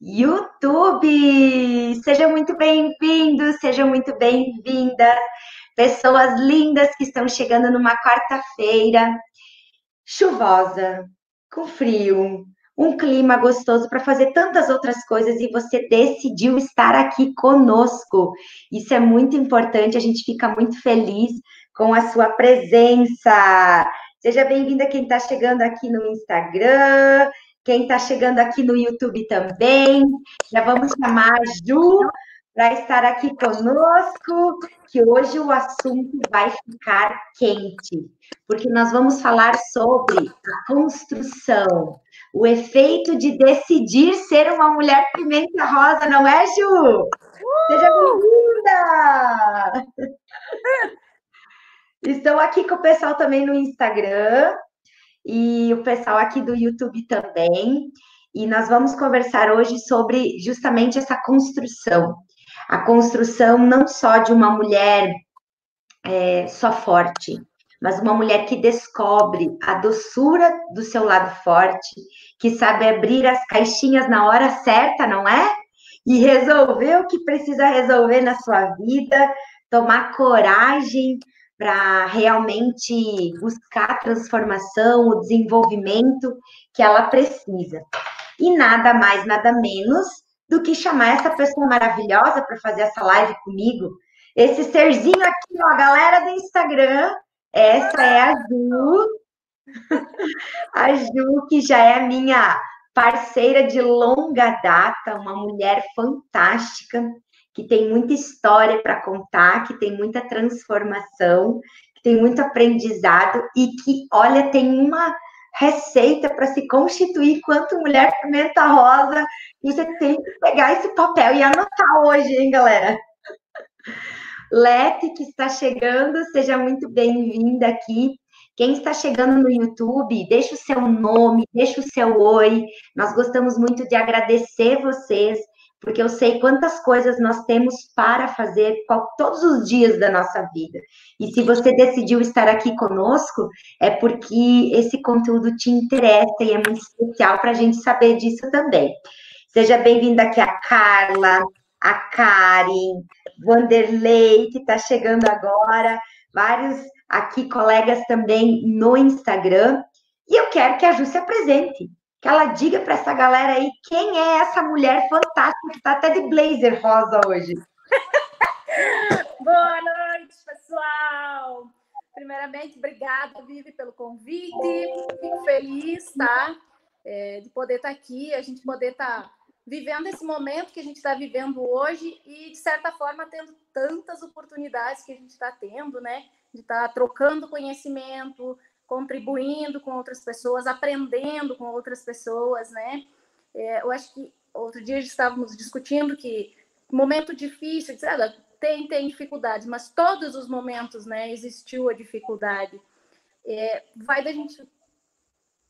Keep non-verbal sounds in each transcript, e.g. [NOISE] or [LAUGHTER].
YouTube. Sejam muito bem-vindos, sejam muito bem-vindas, pessoas lindas que estão chegando numa quarta-feira chuvosa, com frio, um clima gostoso para fazer tantas outras coisas e você decidiu estar aqui conosco. Isso é muito importante, a gente fica muito feliz com a sua presença. Seja bem-vinda quem está chegando aqui no Instagram, quem está chegando aqui no YouTube também. Já vamos chamar a Ju para estar aqui conosco, que hoje o assunto vai ficar quente, porque nós vamos falar sobre a construção, o efeito de decidir ser uma mulher pimenta rosa, não é, Ju? Uh! Seja bem-vinda! Estou aqui com o pessoal também no Instagram e o pessoal aqui do YouTube também. E nós vamos conversar hoje sobre justamente essa construção a construção não só de uma mulher é, só forte, mas uma mulher que descobre a doçura do seu lado forte, que sabe abrir as caixinhas na hora certa, não é? E resolver o que precisa resolver na sua vida, tomar coragem para realmente buscar a transformação, o desenvolvimento que ela precisa. E nada mais, nada menos do que chamar essa pessoa maravilhosa para fazer essa live comigo. Esse serzinho aqui, ó, a galera do Instagram, essa é a Ju. [LAUGHS] a Ju, que já é minha parceira de longa data, uma mulher fantástica, que tem muita história para contar, que tem muita transformação, que tem muito aprendizado e que, olha, tem uma receita para se constituir quanto mulher pimenta rosa. E você tem que pegar esse papel e anotar hoje, hein, galera? Lete, que está chegando, seja muito bem-vinda aqui. Quem está chegando no YouTube, deixa o seu nome, deixa o seu oi. Nós gostamos muito de agradecer vocês porque eu sei quantas coisas nós temos para fazer todos os dias da nossa vida. E se você decidiu estar aqui conosco, é porque esse conteúdo te interessa e é muito especial para a gente saber disso também. Seja bem-vinda aqui a Carla, a Karen, Vanderlei, que está chegando agora, vários aqui colegas também no Instagram. E eu quero que a Ju se apresente que ela diga para essa galera aí quem é essa mulher fantástica que está até de blazer rosa hoje. [LAUGHS] Boa noite, pessoal. Primeiramente, obrigada, Vivi, pelo convite. Fico feliz, tá? É, de poder estar tá aqui, a gente poder estar tá vivendo esse momento que a gente está vivendo hoje e, de certa forma, tendo tantas oportunidades que a gente está tendo, né? De estar tá trocando conhecimento, contribuindo com outras pessoas, aprendendo com outras pessoas, né? É, eu acho que outro dia estávamos discutindo que momento difícil, tem, tem dificuldades, mas todos os momentos, né, existiu a dificuldade. É, vai da gente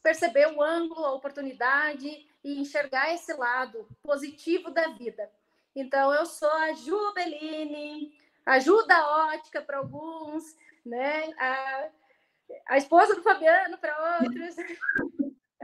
perceber o ângulo, a oportunidade e enxergar esse lado positivo da vida. Então, eu sou a Ju Bellini, ajuda ótica para alguns, né? A, a esposa do Fabiano para outros, [LAUGHS]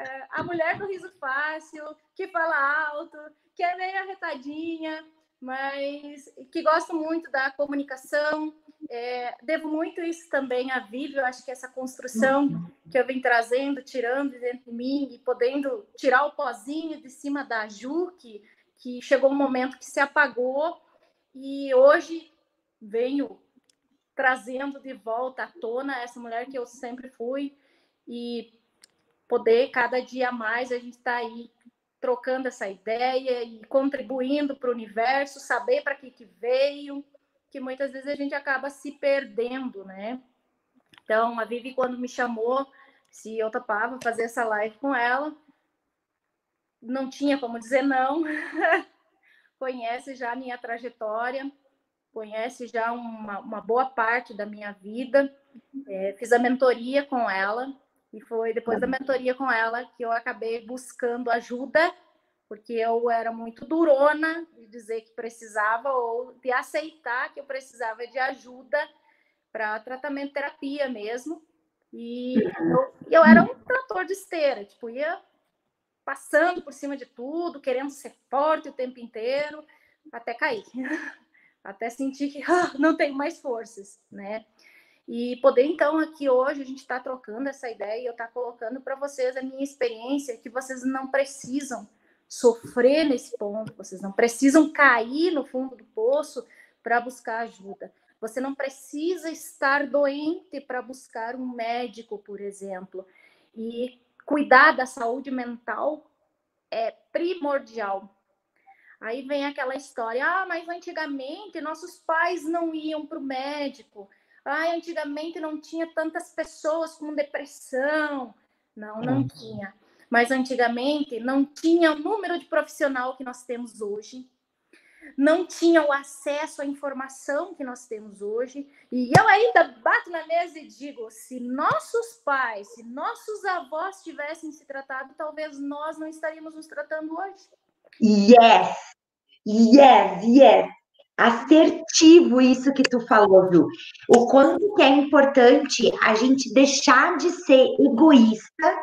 é, a mulher do riso fácil, que fala alto, que é meio arretadinha, mas que gosta muito da comunicação. É, devo muito isso também à Vivi, eu acho que essa construção que eu venho trazendo, tirando dentro de mim e podendo tirar o pozinho de cima da Ju, que, que chegou um momento que se apagou e hoje venho trazendo de volta à tona essa mulher que eu sempre fui e poder cada dia mais a gente está aí trocando essa ideia e contribuindo para o universo, saber para que, que veio, que muitas vezes a gente acaba se perdendo, né? Então, a Vivi, quando me chamou, se eu topava fazer essa live com ela, não tinha como dizer não. [LAUGHS] Conhece já a minha trajetória, conhece já uma, uma boa parte da minha vida. É, fiz a mentoria com ela e foi depois da mentoria com ela que eu acabei buscando ajuda, porque eu era muito durona de dizer que precisava ou de aceitar que eu precisava de ajuda para tratamento terapia mesmo. E eu, eu era um trator de esteira, tipo, ia passando por cima de tudo, querendo ser forte o tempo inteiro, até cair, [LAUGHS] até sentir que [LAUGHS] ah, não tenho mais forças, né? E poder, então, aqui hoje, a gente está trocando essa ideia e eu estar tá colocando para vocês a minha experiência, que vocês não precisam sofrer nesse ponto, vocês não precisam cair no fundo do poço para buscar ajuda. Você não precisa estar doente para buscar um médico, por exemplo. E cuidar da saúde mental é primordial. Aí vem aquela história: ah, mas antigamente nossos pais não iam para o médico. Ah, antigamente não tinha tantas pessoas com depressão. Não, não uhum. tinha. Mas antigamente não tinha o número de profissional que nós temos hoje não tinham o acesso à informação que nós temos hoje. E eu ainda bato na mesa e digo: se nossos pais, se nossos avós tivessem se tratado, talvez nós não estaríamos nos tratando hoje. Yes, yes, yes. Assertivo isso que tu falou, Ju. O quanto que é importante a gente deixar de ser egoísta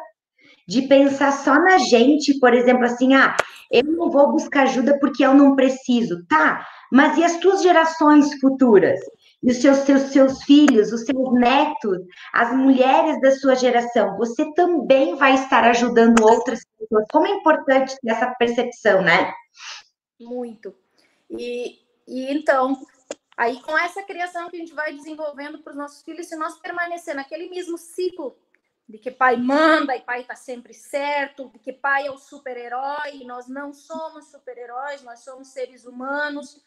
de pensar só na gente, por exemplo, assim, ah, eu não vou buscar ajuda porque eu não preciso, tá? Mas e as tuas gerações futuras? E os seus, seus, seus filhos, os seus netos, as mulheres da sua geração, você também vai estar ajudando outras pessoas. Como é importante essa percepção, né? Muito. E, e então, aí com essa criação que a gente vai desenvolvendo para os nossos filhos, se nós permanecer naquele mesmo ciclo de que pai manda e pai está sempre certo, de que pai é o super-herói, nós não somos super-heróis, nós somos seres humanos.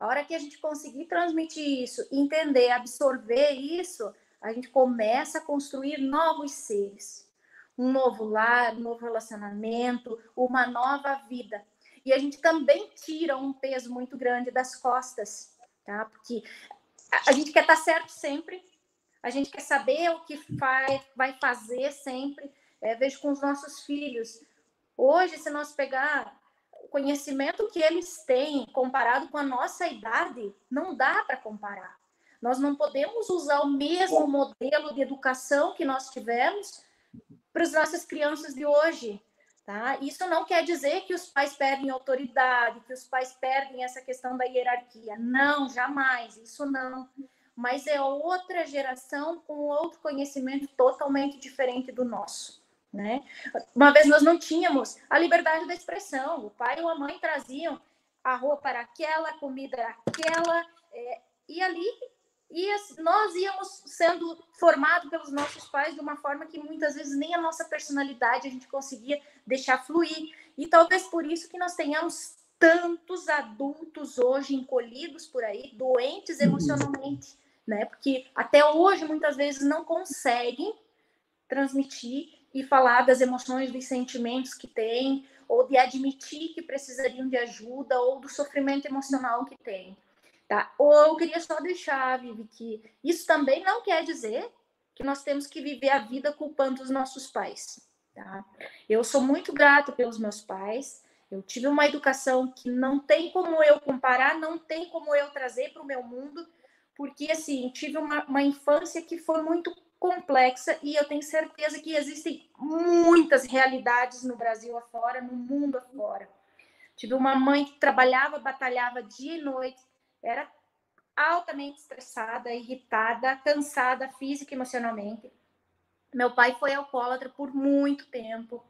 A hora que a gente conseguir transmitir isso, entender, absorver isso, a gente começa a construir novos seres. Um novo lar, um novo relacionamento, uma nova vida. E a gente também tira um peso muito grande das costas, tá? Porque a gente quer estar tá certo sempre, a gente quer saber o que vai, fazer sempre. É, vejo com os nossos filhos. Hoje, se nós pegar o conhecimento que eles têm comparado com a nossa idade, não dá para comparar. Nós não podemos usar o mesmo modelo de educação que nós tivemos para as nossas crianças de hoje. Tá? Isso não quer dizer que os pais perdem autoridade, que os pais perdem essa questão da hierarquia. Não, jamais, isso não mas é outra geração com outro conhecimento totalmente diferente do nosso. Né? Uma vez nós não tínhamos a liberdade da expressão, o pai ou a mãe traziam a roupa para aquela, a comida era aquela, é, e ali e nós íamos sendo formados pelos nossos pais de uma forma que muitas vezes nem a nossa personalidade a gente conseguia deixar fluir. E talvez por isso que nós tenhamos tantos adultos hoje encolhidos por aí, doentes uhum. emocionalmente, né? Porque até hoje muitas vezes não conseguem transmitir e falar das emoções, dos sentimentos que têm, ou de admitir que precisariam de ajuda, ou do sofrimento emocional que têm. Tá? Ou eu queria só deixar, Vivi, que isso também não quer dizer que nós temos que viver a vida culpando os nossos pais. Tá? Eu sou muito grata pelos meus pais. Eu tive uma educação que não tem como eu comparar, não tem como eu trazer para o meu mundo, porque assim, tive uma, uma infância que foi muito complexa e eu tenho certeza que existem muitas realidades no Brasil afora, no mundo afora. Tive uma mãe que trabalhava, batalhava dia e noite, era altamente estressada, irritada, cansada física e emocionalmente. Meu pai foi alcoólatra por muito tempo.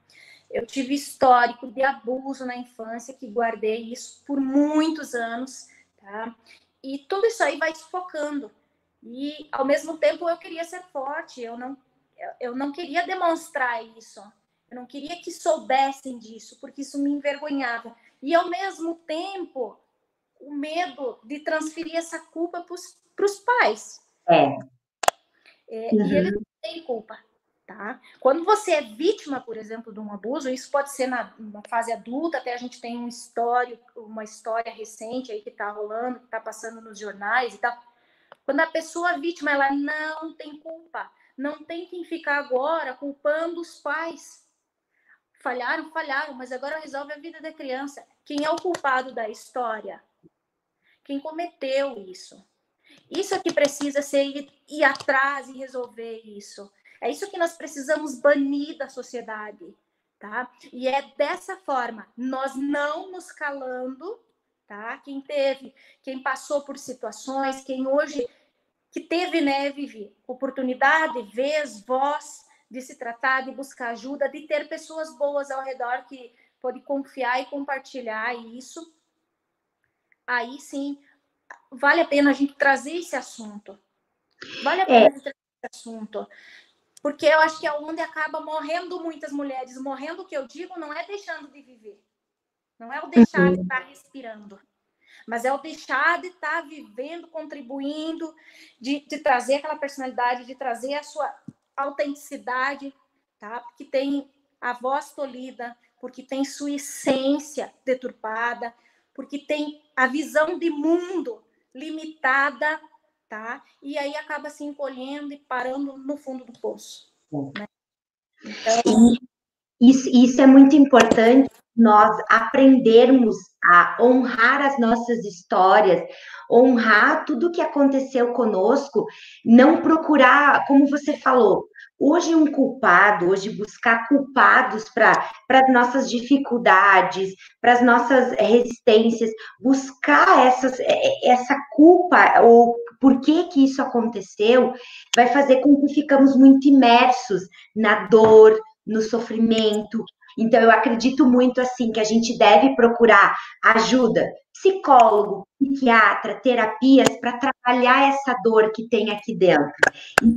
Eu tive histórico de abuso na infância, que guardei isso por muitos anos, tá? E tudo isso aí vai sufocando. E, ao mesmo tempo, eu queria ser forte, eu não, eu não queria demonstrar isso. Eu não queria que soubessem disso, porque isso me envergonhava. E, ao mesmo tempo, o medo de transferir essa culpa para os pais. É. é uhum. E eles não têm culpa. Tá? Quando você é vítima, por exemplo, de um abuso, isso pode ser na, na fase adulta, até a gente tem um história, uma história recente aí que está rolando, que está passando nos jornais e tal. Quando a pessoa vítima, ela não tem culpa, não tem quem ficar agora culpando os pais. Falharam, falharam, mas agora resolve a vida da criança. Quem é o culpado da história? Quem cometeu isso? Isso é que precisa ser ir, ir atrás e resolver isso. É isso que nós precisamos banir da sociedade, tá? E é dessa forma, nós não nos calando, tá? Quem teve, quem passou por situações, quem hoje que teve, né, Vivi, oportunidade, vez, voz de se tratar, de buscar ajuda, de ter pessoas boas ao redor que pode confiar e compartilhar isso. Aí sim, vale a pena a gente trazer esse assunto. Vale a pena é. trazer esse assunto. Porque eu acho que é onde acaba morrendo muitas mulheres. Morrendo, o que eu digo, não é deixando de viver. Não é o deixar uhum. de estar respirando. Mas é o deixar de estar vivendo, contribuindo, de, de trazer aquela personalidade, de trazer a sua autenticidade, tá? Porque tem a voz tolhida, porque tem sua essência deturpada, porque tem a visão de mundo limitada tá? E aí acaba se encolhendo e parando no fundo do poço. Né? Então... Isso, isso é muito importante nós aprendermos a honrar as nossas histórias, honrar tudo que aconteceu conosco, não procurar, como você falou, hoje um culpado, hoje buscar culpados para as nossas dificuldades, para as nossas resistências, buscar essas, essa culpa ou por que que isso aconteceu, vai fazer com que ficamos muito imersos na dor, no sofrimento, então, eu acredito muito assim que a gente deve procurar ajuda, psicólogo, psiquiatra, terapias para trabalhar essa dor que tem aqui dentro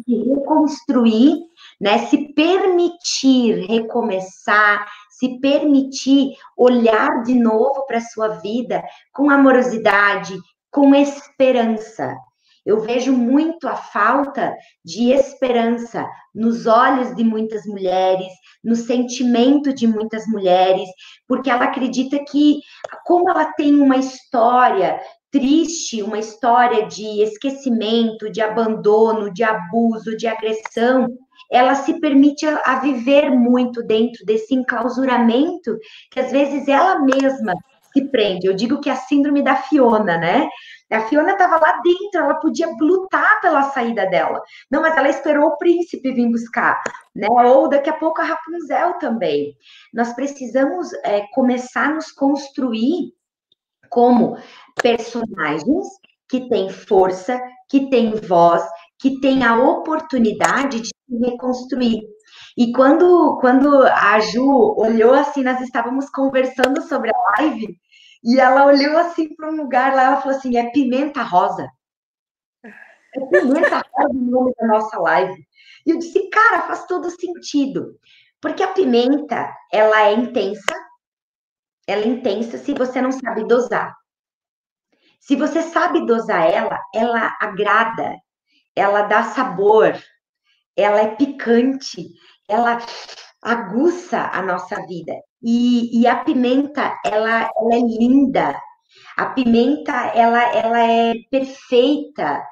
e reconstruir, né? Se permitir recomeçar, se permitir olhar de novo para a sua vida com amorosidade, com esperança. Eu vejo muito a falta de esperança nos olhos de muitas mulheres, no sentimento de muitas mulheres, porque ela acredita que, como ela tem uma história triste, uma história de esquecimento, de abandono, de abuso, de agressão, ela se permite a, viver muito dentro desse enclausuramento que às vezes ela mesma se prende. Eu digo que é a síndrome da Fiona, né? A Fiona estava lá dentro, ela podia lutar pela saída dela. Não, mas ela esperou o príncipe vir buscar, né? Ou daqui a pouco a Rapunzel também. Nós precisamos é, começar a nos construir como personagens que têm força, que têm voz, que têm a oportunidade de se reconstruir. E quando, quando a Ju olhou assim, nós estávamos conversando sobre a live, e ela olhou assim para um lugar lá, ela falou assim: é pimenta rosa. É pimenta rosa o nome da nossa live. E eu disse, cara, faz todo sentido. Porque a pimenta, ela é intensa, ela é intensa se você não sabe dosar. Se você sabe dosar ela, ela agrada, ela dá sabor, ela é picante, ela aguça a nossa vida. E, e a pimenta, ela, ela é linda. A pimenta, ela, ela é perfeita,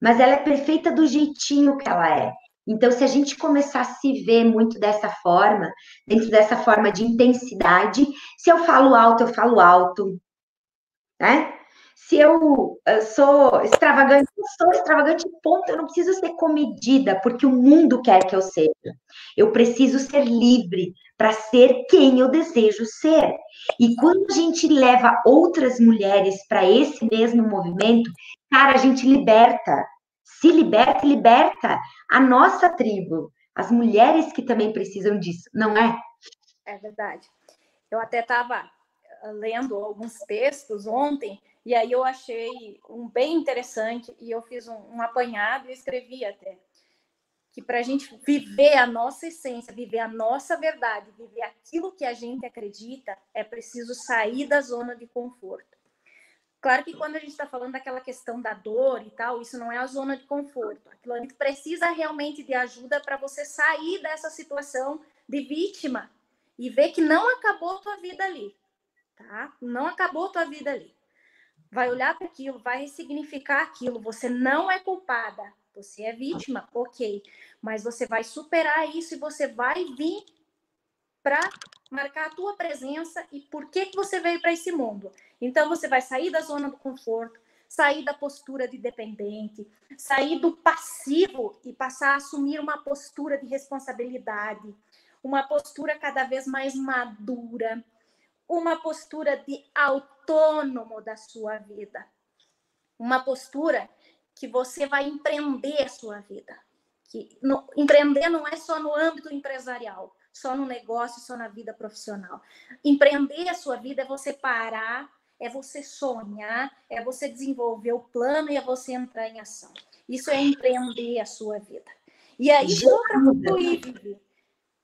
mas ela é perfeita do jeitinho que ela é. Então, se a gente começar a se ver muito dessa forma, dentro dessa forma de intensidade, se eu falo alto, eu falo alto, né? Se eu, eu sou extravagante, eu sou extravagante, ponto. Eu não preciso ser comedida, porque o mundo quer que eu seja. Eu preciso ser livre para ser quem eu desejo ser. E quando a gente leva outras mulheres para esse mesmo movimento, cara, a gente liberta. Se liberta e liberta a nossa tribo. As mulheres que também precisam disso, não é? É verdade. Eu até estava lendo alguns textos ontem e aí eu achei um bem interessante e eu fiz um, um apanhado e escrevi até que para a gente viver a nossa essência, viver a nossa verdade, viver aquilo que a gente acredita, é preciso sair da zona de conforto. Claro que quando a gente está falando daquela questão da dor e tal, isso não é a zona de conforto. Aquilo a gente precisa realmente de ajuda para você sair dessa situação de vítima e ver que não acabou tua vida ali, tá? Não acabou tua vida ali vai olhar para aquilo, vai ressignificar aquilo. Você não é culpada, você é vítima, ok. Mas você vai superar isso e você vai vir para marcar a tua presença e por que, que você veio para esse mundo. Então você vai sair da zona do conforto, sair da postura de dependente, sair do passivo e passar a assumir uma postura de responsabilidade, uma postura cada vez mais madura, uma postura de autônomo da sua vida, uma postura que você vai empreender a sua vida. Que no, empreender não é só no âmbito empresarial, só no negócio, só na vida profissional. Empreender a sua vida é você parar, é você sonhar, é você desenvolver o plano e é você entrar em ação. Isso é empreender a sua vida. E aí, para concluir,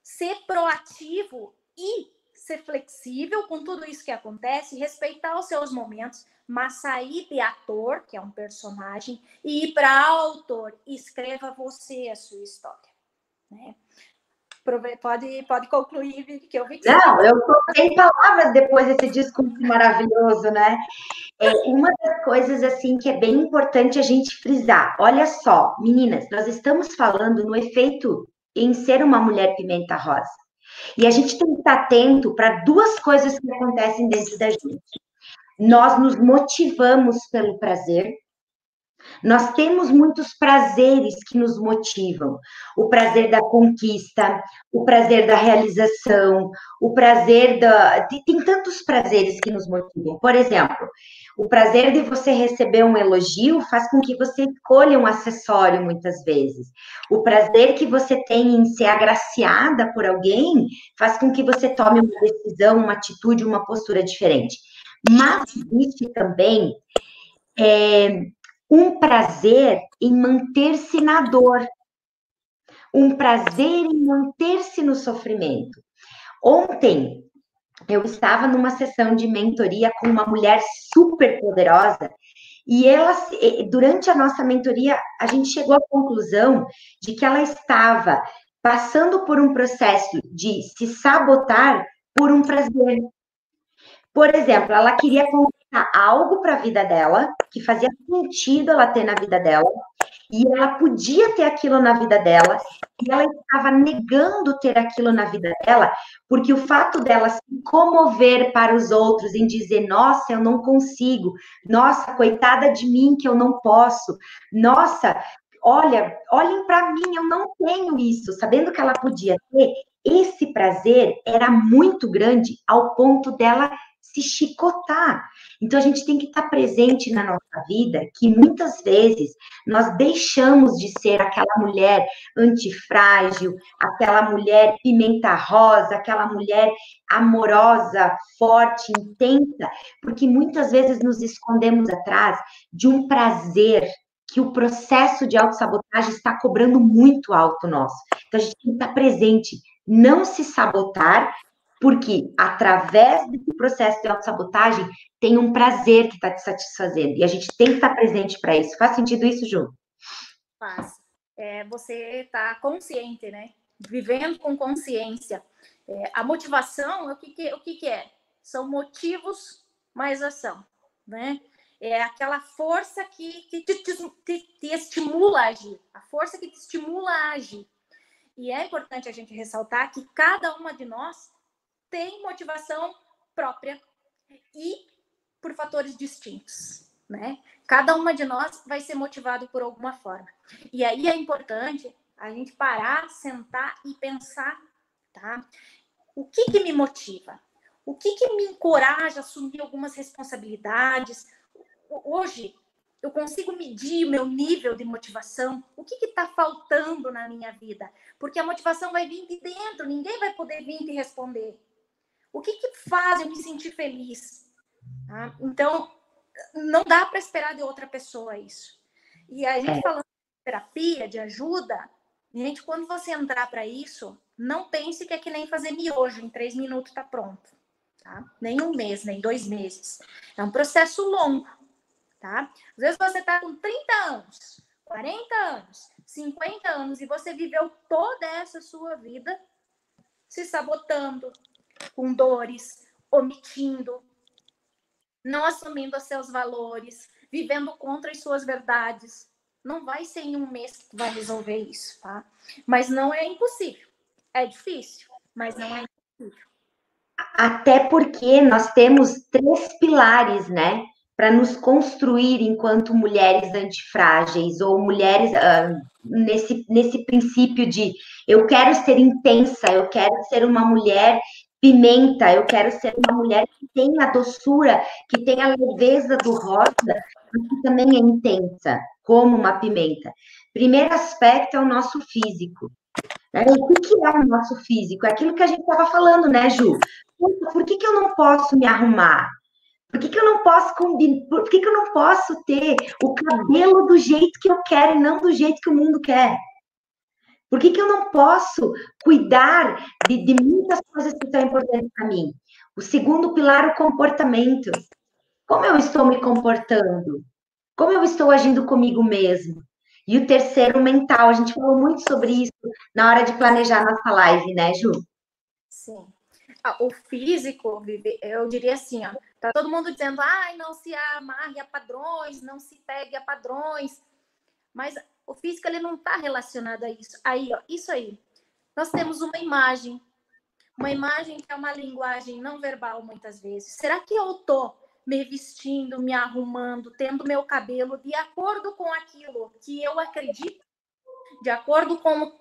ser proativo e ser flexível com tudo isso que acontece, respeitar os seus momentos, mas sair de ator, que é um personagem, e ir para autor, escreva você a sua história. Né? Pode, pode concluir, que eu vi que Não, eu estou sem palavras depois desse discurso maravilhoso, né? É uma das coisas assim que é bem importante a gente frisar. Olha só, meninas, nós estamos falando no efeito em ser uma mulher pimenta rosa. E a gente tem que estar atento para duas coisas que acontecem dentro da gente. Nós nos motivamos pelo prazer nós temos muitos prazeres que nos motivam: o prazer da conquista, o prazer da realização, o prazer da. Tem tantos prazeres que nos motivam. Por exemplo, o prazer de você receber um elogio faz com que você escolha um acessório muitas vezes. O prazer que você tem em ser agraciada por alguém faz com que você tome uma decisão, uma atitude, uma postura diferente. Mas existe também é, um prazer em manter-se na dor, um prazer em manter-se no sofrimento. Ontem eu estava numa sessão de mentoria com uma mulher super poderosa e ela, durante a nossa mentoria, a gente chegou à conclusão de que ela estava passando por um processo de se sabotar por um prazer. Por exemplo, ela queria algo para a vida dela, que fazia sentido ela ter na vida dela, e ela podia ter aquilo na vida dela, e ela estava negando ter aquilo na vida dela, porque o fato dela se comover para os outros em dizer: nossa, eu não consigo, nossa, coitada de mim que eu não posso, nossa, olha, olhem para mim, eu não tenho isso, sabendo que ela podia ter, esse prazer era muito grande ao ponto dela se chicotar. Então, a gente tem que estar presente na nossa vida, que muitas vezes nós deixamos de ser aquela mulher antifrágil, aquela mulher pimenta rosa, aquela mulher amorosa, forte, intensa, porque muitas vezes nos escondemos atrás de um prazer que o processo de autossabotagem está cobrando muito alto nosso. Então, a gente tem que estar presente, não se sabotar, porque através desse processo de autossabotagem tem um prazer que está te satisfazendo. E a gente tem que estar presente para isso. Faz sentido isso, Ju? Faz. É, você está consciente, né? Vivendo com consciência. É, a motivação, o, que, que, o que, que é? São motivos mais ação, né? É aquela força que te, te, te, te estimula a agir, a força que te estimula a agir. E é importante a gente ressaltar que cada uma de nós tem motivação própria e por fatores distintos, né? Cada uma de nós vai ser motivado por alguma forma. E aí é importante a gente parar, sentar e pensar, tá? O que que me motiva? O que que me encoraja a assumir algumas responsabilidades? Hoje eu consigo medir o meu nível de motivação? O que está faltando na minha vida? Porque a motivação vai vir de dentro, ninguém vai poder vir te responder. O que, que faz eu me sentir feliz? Tá? Então, não dá para esperar de outra pessoa isso. E a gente é. falando de terapia, de ajuda, gente, quando você entrar para isso, não pense que é que nem fazer miojo, em três minutos está pronto. Tá? Nem um mês, nem dois meses. É um processo longo. Tá? Às vezes você está com 30 anos, 40 anos, 50 anos e você viveu toda essa sua vida se sabotando, com dores, omitindo, não assumindo seus valores, vivendo contra as suas verdades. Não vai ser em um mês que vai resolver isso, tá? Mas não é impossível. É difícil, mas não é impossível. Até porque nós temos três pilares, né? para nos construir enquanto mulheres antifrágeis ou mulheres uh, nesse, nesse princípio de eu quero ser intensa, eu quero ser uma mulher pimenta, eu quero ser uma mulher que tem a doçura, que tem a leveza do rosa, mas que também é intensa, como uma pimenta. Primeiro aspecto é o nosso físico. Né? O que é o nosso físico? É aquilo que a gente estava falando, né, Ju? Por que, que eu não posso me arrumar? Por que, que eu não posso combinar? Por que, que eu não posso ter o cabelo do jeito que eu quero e não do jeito que o mundo quer? Por que, que eu não posso cuidar de, de muitas coisas que são importantes para mim? O segundo pilar, o comportamento. Como eu estou me comportando? Como eu estou agindo comigo mesmo? E o terceiro, o mental. A gente falou muito sobre isso na hora de planejar nossa live, né, Ju? Sim. Ah, o físico, eu diria assim, ó, tá todo mundo dizendo, ai, não se amarre a padrões, não se pegue a padrões, mas o físico ele não está relacionado a isso. Aí, ó, isso aí. Nós temos uma imagem, uma imagem que é uma linguagem não verbal muitas vezes. Será que eu tô me vestindo, me arrumando, tendo meu cabelo de acordo com aquilo que eu acredito, de acordo com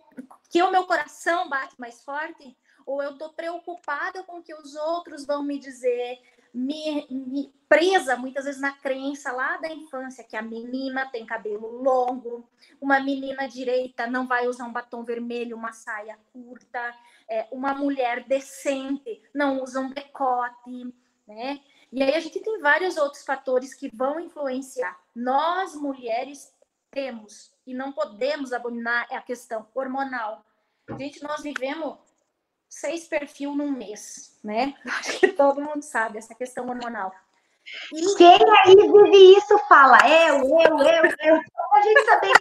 que o meu coração bate mais forte? ou eu estou preocupada com o que os outros vão me dizer, me, me, presa muitas vezes na crença lá da infância que a menina tem cabelo longo, uma menina direita não vai usar um batom vermelho, uma saia curta, é, uma mulher decente não usa um decote, né? E aí a gente tem vários outros fatores que vão influenciar. Nós mulheres temos e não podemos abominar a questão hormonal. Gente, nós vivemos seis perfil num mês, né? [LAUGHS] Acho que todo mundo sabe essa questão hormonal. E... Quem aí vive isso fala, eu, eu, eu, eu. Só a gente saber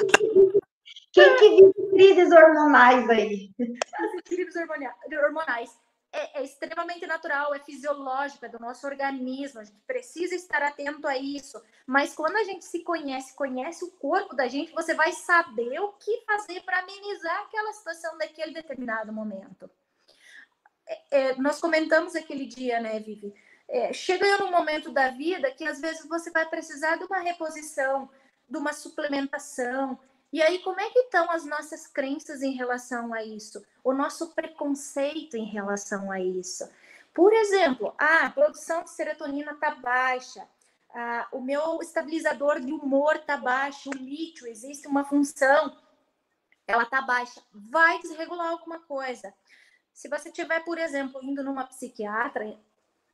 quem que vive crises hormonais aí. As crises hormonais. É, é, extremamente natural, é fisiológico, é do nosso organismo, a gente precisa estar atento a isso. Mas quando a gente se conhece, conhece o corpo da gente, você vai saber o que fazer para amenizar aquela situação daquele determinado momento. É, é, nós comentamos aquele dia, né, Vivi? É, chega num momento da vida que às vezes você vai precisar de uma reposição, de uma suplementação. E aí, como é que estão as nossas crenças em relação a isso? O nosso preconceito em relação a isso? Por exemplo, a produção de serotonina está baixa, o meu estabilizador de humor está baixo, o lítio, existe uma função, ela está baixa. Vai desregular alguma coisa. Se você tiver, por exemplo, indo numa psiquiatra,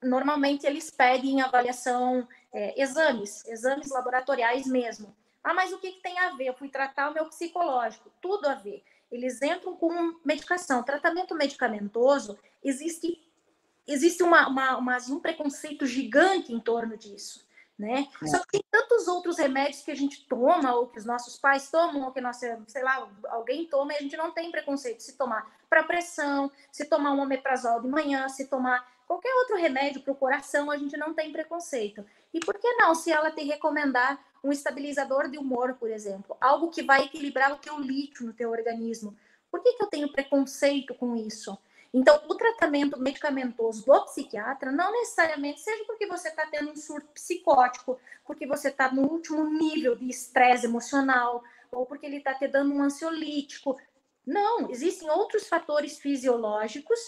normalmente eles pedem avaliação, é, exames, exames laboratoriais mesmo. Ah, mas o que, que tem a ver? Eu fui tratar o meu psicológico, tudo a ver. Eles entram com medicação. Tratamento medicamentoso, existe, existe uma, uma, uma um preconceito gigante em torno disso. Né? É. Só que tem tantos outros remédios que a gente toma, ou que os nossos pais tomam, ou que nossa, sei lá, alguém toma, e a gente não tem preconceito se tomar para pressão, se tomar um omeprazol de manhã, se tomar qualquer outro remédio para o coração, a gente não tem preconceito. E por que não, se ela te recomendar um estabilizador de humor, por exemplo, algo que vai equilibrar o teu lítio no teu organismo? Por que, que eu tenho preconceito com isso? Então, o tratamento medicamentoso do psiquiatra não necessariamente seja porque você está tendo um surto psicótico, porque você está no último nível de estresse emocional, ou porque ele está te dando um ansiolítico. Não, existem outros fatores fisiológicos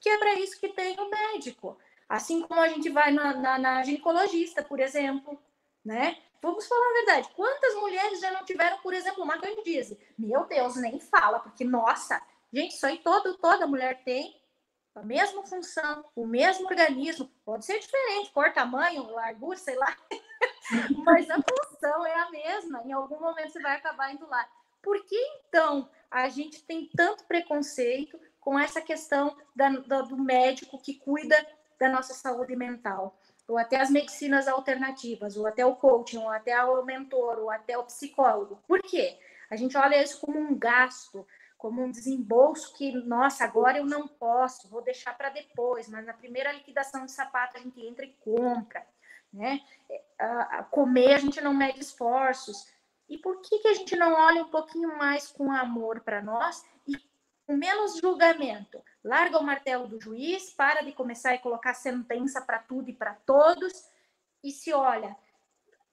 que é para isso que tem o médico. Assim como a gente vai na, na, na ginecologista, por exemplo, né? Vamos falar a verdade. Quantas mulheres já não tiveram, por exemplo, uma candidíase? Meu Deus, nem fala, porque, nossa, Gente, isso aí todo, toda mulher tem a mesma função, o mesmo organismo, pode ser diferente, cor, tamanho, largura, sei lá, [LAUGHS] mas a função é a mesma. Em algum momento você vai acabar indo lá. Por que então a gente tem tanto preconceito com essa questão da, da, do médico que cuida da nossa saúde mental? Ou até as medicinas alternativas, ou até o coaching, ou até o mentor, ou até o psicólogo. Por quê? A gente olha isso como um gasto, como um desembolso que, nossa, agora eu não posso, vou deixar para depois, mas na primeira liquidação de sapato a gente entra e compra, né? É, a, comer a gente não mede esforços. E por que, que a gente não olha um pouquinho mais com amor para nós e com menos julgamento? Larga o martelo do juiz, para de começar a colocar sentença para tudo e para todos e se olha,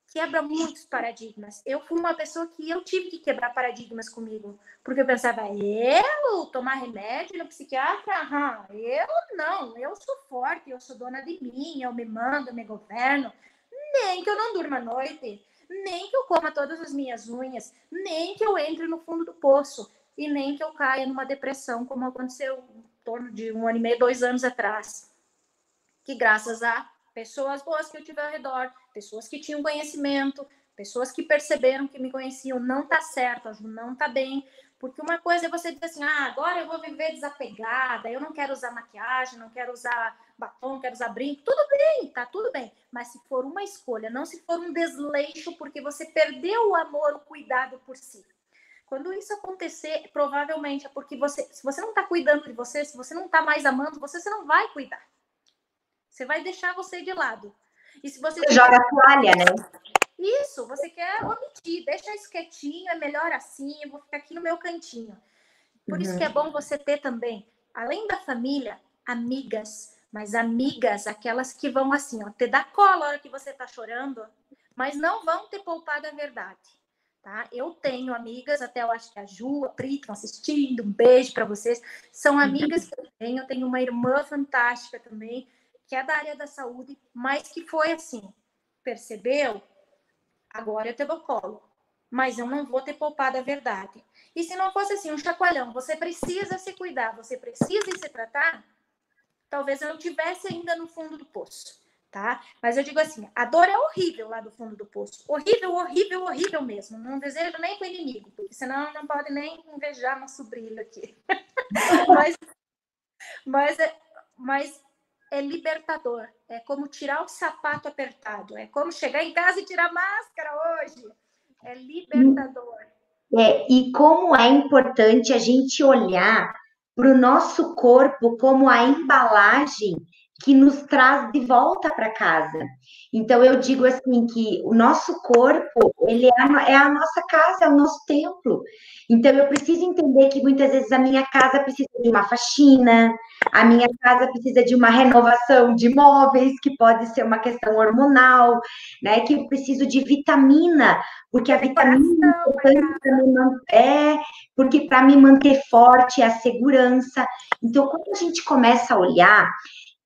quebra muitos paradigmas. Eu fui uma pessoa que eu tive que quebrar paradigmas comigo, porque eu pensava, eu tomar remédio no psiquiatra? Aham, eu não, eu sou forte, eu sou dona de mim, eu me mando, eu me governo. Nem que eu não durma à noite, nem que eu coma todas as minhas unhas, nem que eu entre no fundo do poço e nem que eu caia numa depressão, como aconteceu em torno de um ano e meio, dois anos atrás. Que graças a pessoas boas que eu tive ao redor, pessoas que tinham conhecimento, pessoas que perceberam que me conheciam, não tá certo, Ju não tá bem, porque uma coisa é você dizer assim, ah, agora eu vou viver desapegada, eu não quero usar maquiagem, não quero usar batom, não quero usar brinco, tudo bem, tá tudo bem, mas se for uma escolha, não se for um desleixo porque você perdeu o amor, o cuidado por si. Quando isso acontecer, provavelmente é porque você, se você não está cuidando de você, se você não está mais amando você, você não vai cuidar. Você vai deixar você de lado. E se você. Joga a toalha, né? Isso, você quer omitir, deixa isso quietinho, é melhor assim, eu vou ficar aqui no meu cantinho. Por uhum. isso que é bom você ter também, além da família, amigas, mas amigas, aquelas que vão assim, ó, te dar cola a hora que você tá chorando, mas não vão ter poupado a verdade. Tá? Eu tenho amigas, até eu acho que a Ju, a Pri estão assistindo, um beijo para vocês. São [LAUGHS] amigas que eu tenho, eu tenho uma irmã fantástica também, que é da área da saúde, mas que foi assim, percebeu? Agora eu te dou colo, mas eu não vou ter poupado a verdade. E se não fosse assim, um chacoalhão, você precisa se cuidar, você precisa se tratar, talvez eu não tivesse ainda no fundo do poço, tá? Mas eu digo assim, a dor é horrível lá do fundo do poço. Horrível, horrível, horrível mesmo. Não desejo nem com o inimigo, porque senão não pode nem invejar nosso brilho aqui. [LAUGHS] mas, mas, é, mas é libertador. É como tirar o sapato apertado. É como chegar em casa e tirar máscara hoje. É libertador. É, e como é importante a gente olhar para o nosso corpo como a embalagem que nos traz de volta para casa. Então eu digo assim que o nosso corpo ele é a, é a, nossa casa, é o nosso templo. Então eu preciso entender que muitas vezes a minha casa precisa de uma faxina, a minha casa precisa de uma renovação de móveis, que pode ser uma questão hormonal, né? Que eu preciso de vitamina, porque a vitamina é importante para me manter, é, porque para me manter forte é a segurança. Então quando a gente começa a olhar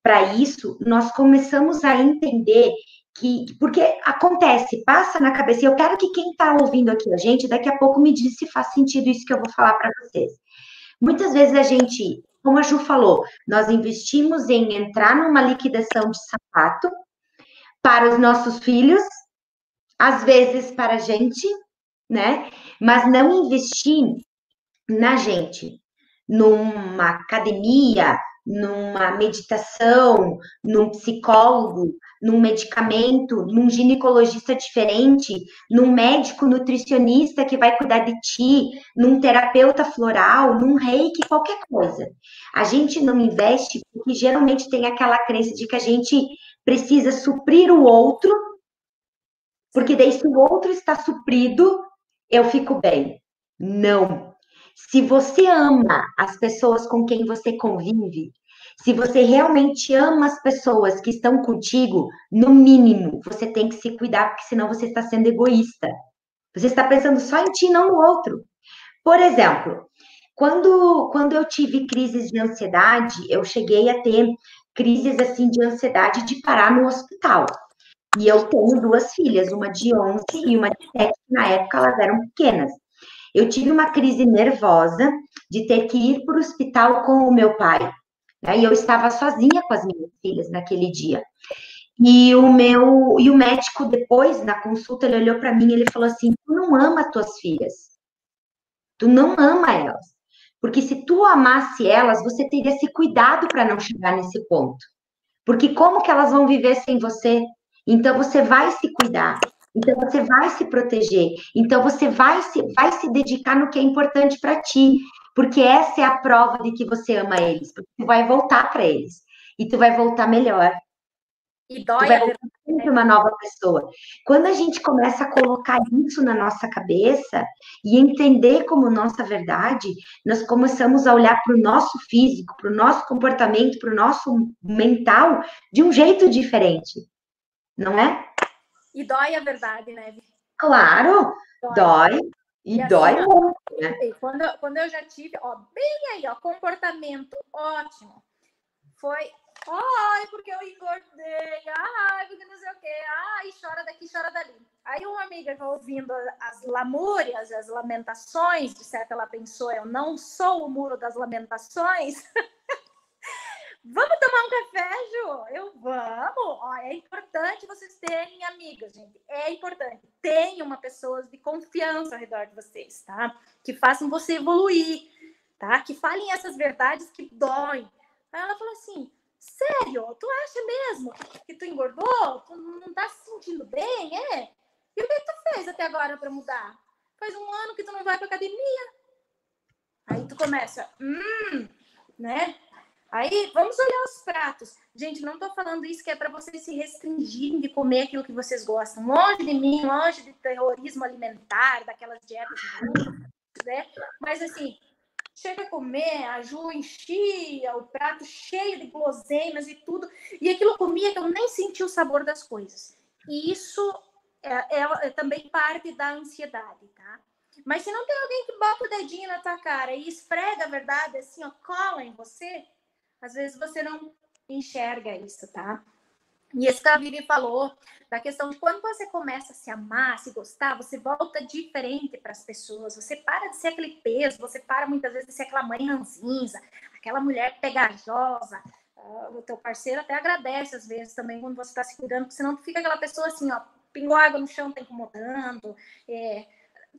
para isso, nós começamos a entender que, porque acontece, passa na cabeça, e eu quero que quem está ouvindo aqui a gente, daqui a pouco me diz se faz sentido isso que eu vou falar para vocês. Muitas vezes a gente, como a Ju falou, nós investimos em entrar numa liquidação de sapato para os nossos filhos, às vezes para a gente, né? Mas não investir na gente, numa academia, numa meditação, num psicólogo, num medicamento, num ginecologista diferente, num médico nutricionista que vai cuidar de ti, num terapeuta floral, num reiki, qualquer coisa. A gente não investe porque geralmente tem aquela crença de que a gente precisa suprir o outro, porque daí se o outro está suprido, eu fico bem. Não. Se você ama as pessoas com quem você convive, se você realmente ama as pessoas que estão contigo, no mínimo, você tem que se cuidar, porque senão você está sendo egoísta. Você está pensando só em ti, não no outro. Por exemplo, quando, quando eu tive crises de ansiedade, eu cheguei a ter crises assim de ansiedade de parar no hospital. E eu tenho duas filhas, uma de 11 e uma de 7, na época elas eram pequenas. Eu tive uma crise nervosa de ter que ir para o hospital com o meu pai. Né? E eu estava sozinha com as minhas filhas naquele dia. E o meu e o médico depois na consulta ele olhou para mim e ele falou assim: "Tu não ama tuas filhas. Tu não ama elas. Porque se tu amasse elas, você teria se cuidado para não chegar nesse ponto. Porque como que elas vão viver sem você? Então você vai se cuidar. Então você vai se proteger. Então você vai se, vai se dedicar no que é importante para ti, porque essa é a prova de que você ama eles, porque tu vai voltar para eles e tu vai voltar melhor. E dói tu vai voltar uma nova pessoa. Quando a gente começa a colocar isso na nossa cabeça e entender como nossa verdade, nós começamos a olhar para o nosso físico, para o nosso comportamento, para o nosso mental de um jeito diferente, não é? E dói a verdade, né? Claro, dói. dói e, e assim, dói muito, né? Quando, quando eu já tive, ó, bem aí, ó, comportamento ótimo. Foi, ai, porque eu engordei, ai, porque não sei o quê, ai, chora daqui, chora dali. Aí uma amiga ouvindo as lamúrias, as lamentações, de certo ela pensou, eu não sou o muro das lamentações. [LAUGHS] Vamos tomar um café, Ju? Eu vamos. Ó, é importante vocês terem amigas, gente. É importante. Tenham uma pessoa de confiança ao redor de vocês, tá? Que façam você evoluir, tá? Que falem essas verdades que doem. Aí ela falou assim: Sério? Tu acha mesmo que tu engordou? Tu não tá se sentindo bem, é? E o que tu fez até agora para mudar? Faz um ano que tu não vai pra academia. Aí tu começa, hum, né? Aí, vamos olhar os pratos. Gente, não estou falando isso que é para vocês se restringirem de comer aquilo que vocês gostam. Longe de mim, longe de terrorismo alimentar, daquelas dietas, né? Mas assim, chega a comer, a Ju enchia o prato cheio de guloseimas e tudo, e aquilo comia que eu nem senti o sabor das coisas. E isso é, é, é também parte da ansiedade, tá? Mas se não tem alguém que bota o dedinho na tua cara e esfrega a verdade, assim, ó, cola em você, às vezes você não enxerga isso, tá? E esse que a Vivi falou, da questão de quando você começa a se amar, a se gostar, você volta diferente para as pessoas, você para de ser aquele peso, você para muitas vezes de ser aquela mãe ranzinza, aquela mulher pegajosa, uh, o teu parceiro até agradece às vezes também quando você está se cuidando, porque senão fica aquela pessoa assim, ó, pingou água no chão, tá incomodando, é,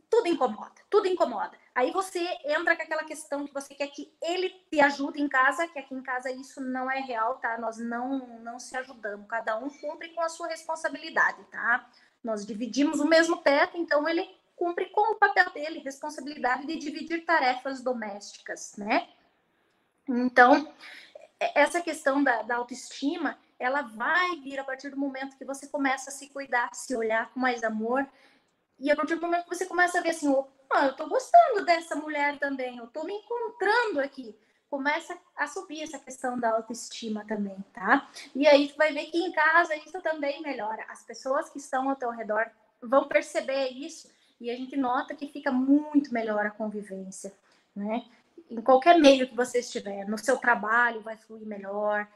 tudo incomoda, tudo incomoda. Aí você entra com aquela questão que você quer que ele te ajude em casa, que aqui em casa isso não é real, tá? Nós não não se ajudamos, cada um cumpre com a sua responsabilidade, tá? Nós dividimos o mesmo teto, então ele cumpre com o papel dele, responsabilidade de dividir tarefas domésticas, né? Então, essa questão da, da autoestima, ela vai vir a partir do momento que você começa a se cuidar, se olhar com mais amor, e a partir do momento que você começa a ver assim, opa, eu tô gostando dessa mulher também, eu tô me encontrando aqui. Começa a subir essa questão da autoestima também, tá? E aí tu vai ver que em casa isso também melhora. As pessoas que estão ao teu redor vão perceber isso e a gente nota que fica muito melhor a convivência, né? Em qualquer meio que você estiver, no seu trabalho vai fluir melhor.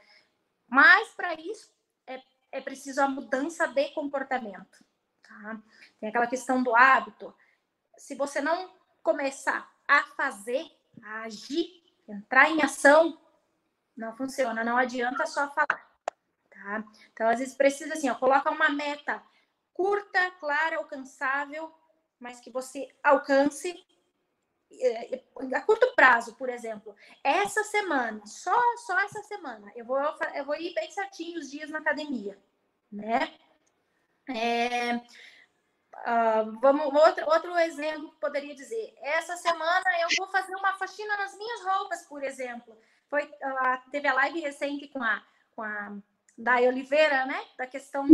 Mas para isso é, é preciso a mudança de comportamento, tá? Tem aquela questão do hábito. Se você não começar a fazer, a agir, entrar em ação, não funciona. Não adianta só falar. Tá? Então, às vezes precisa assim, ó, coloca uma meta curta, clara, alcançável, mas que você alcance é, a curto prazo, por exemplo, essa semana, só só essa semana, eu vou eu vou ir bem certinho os dias na academia, né? É, Uh, vamos outro, outro exemplo que poderia dizer. Essa semana eu vou fazer uma faxina nas minhas roupas, por exemplo. Foi, uh, teve a live recente com a, com a Day Oliveira, né? Da questão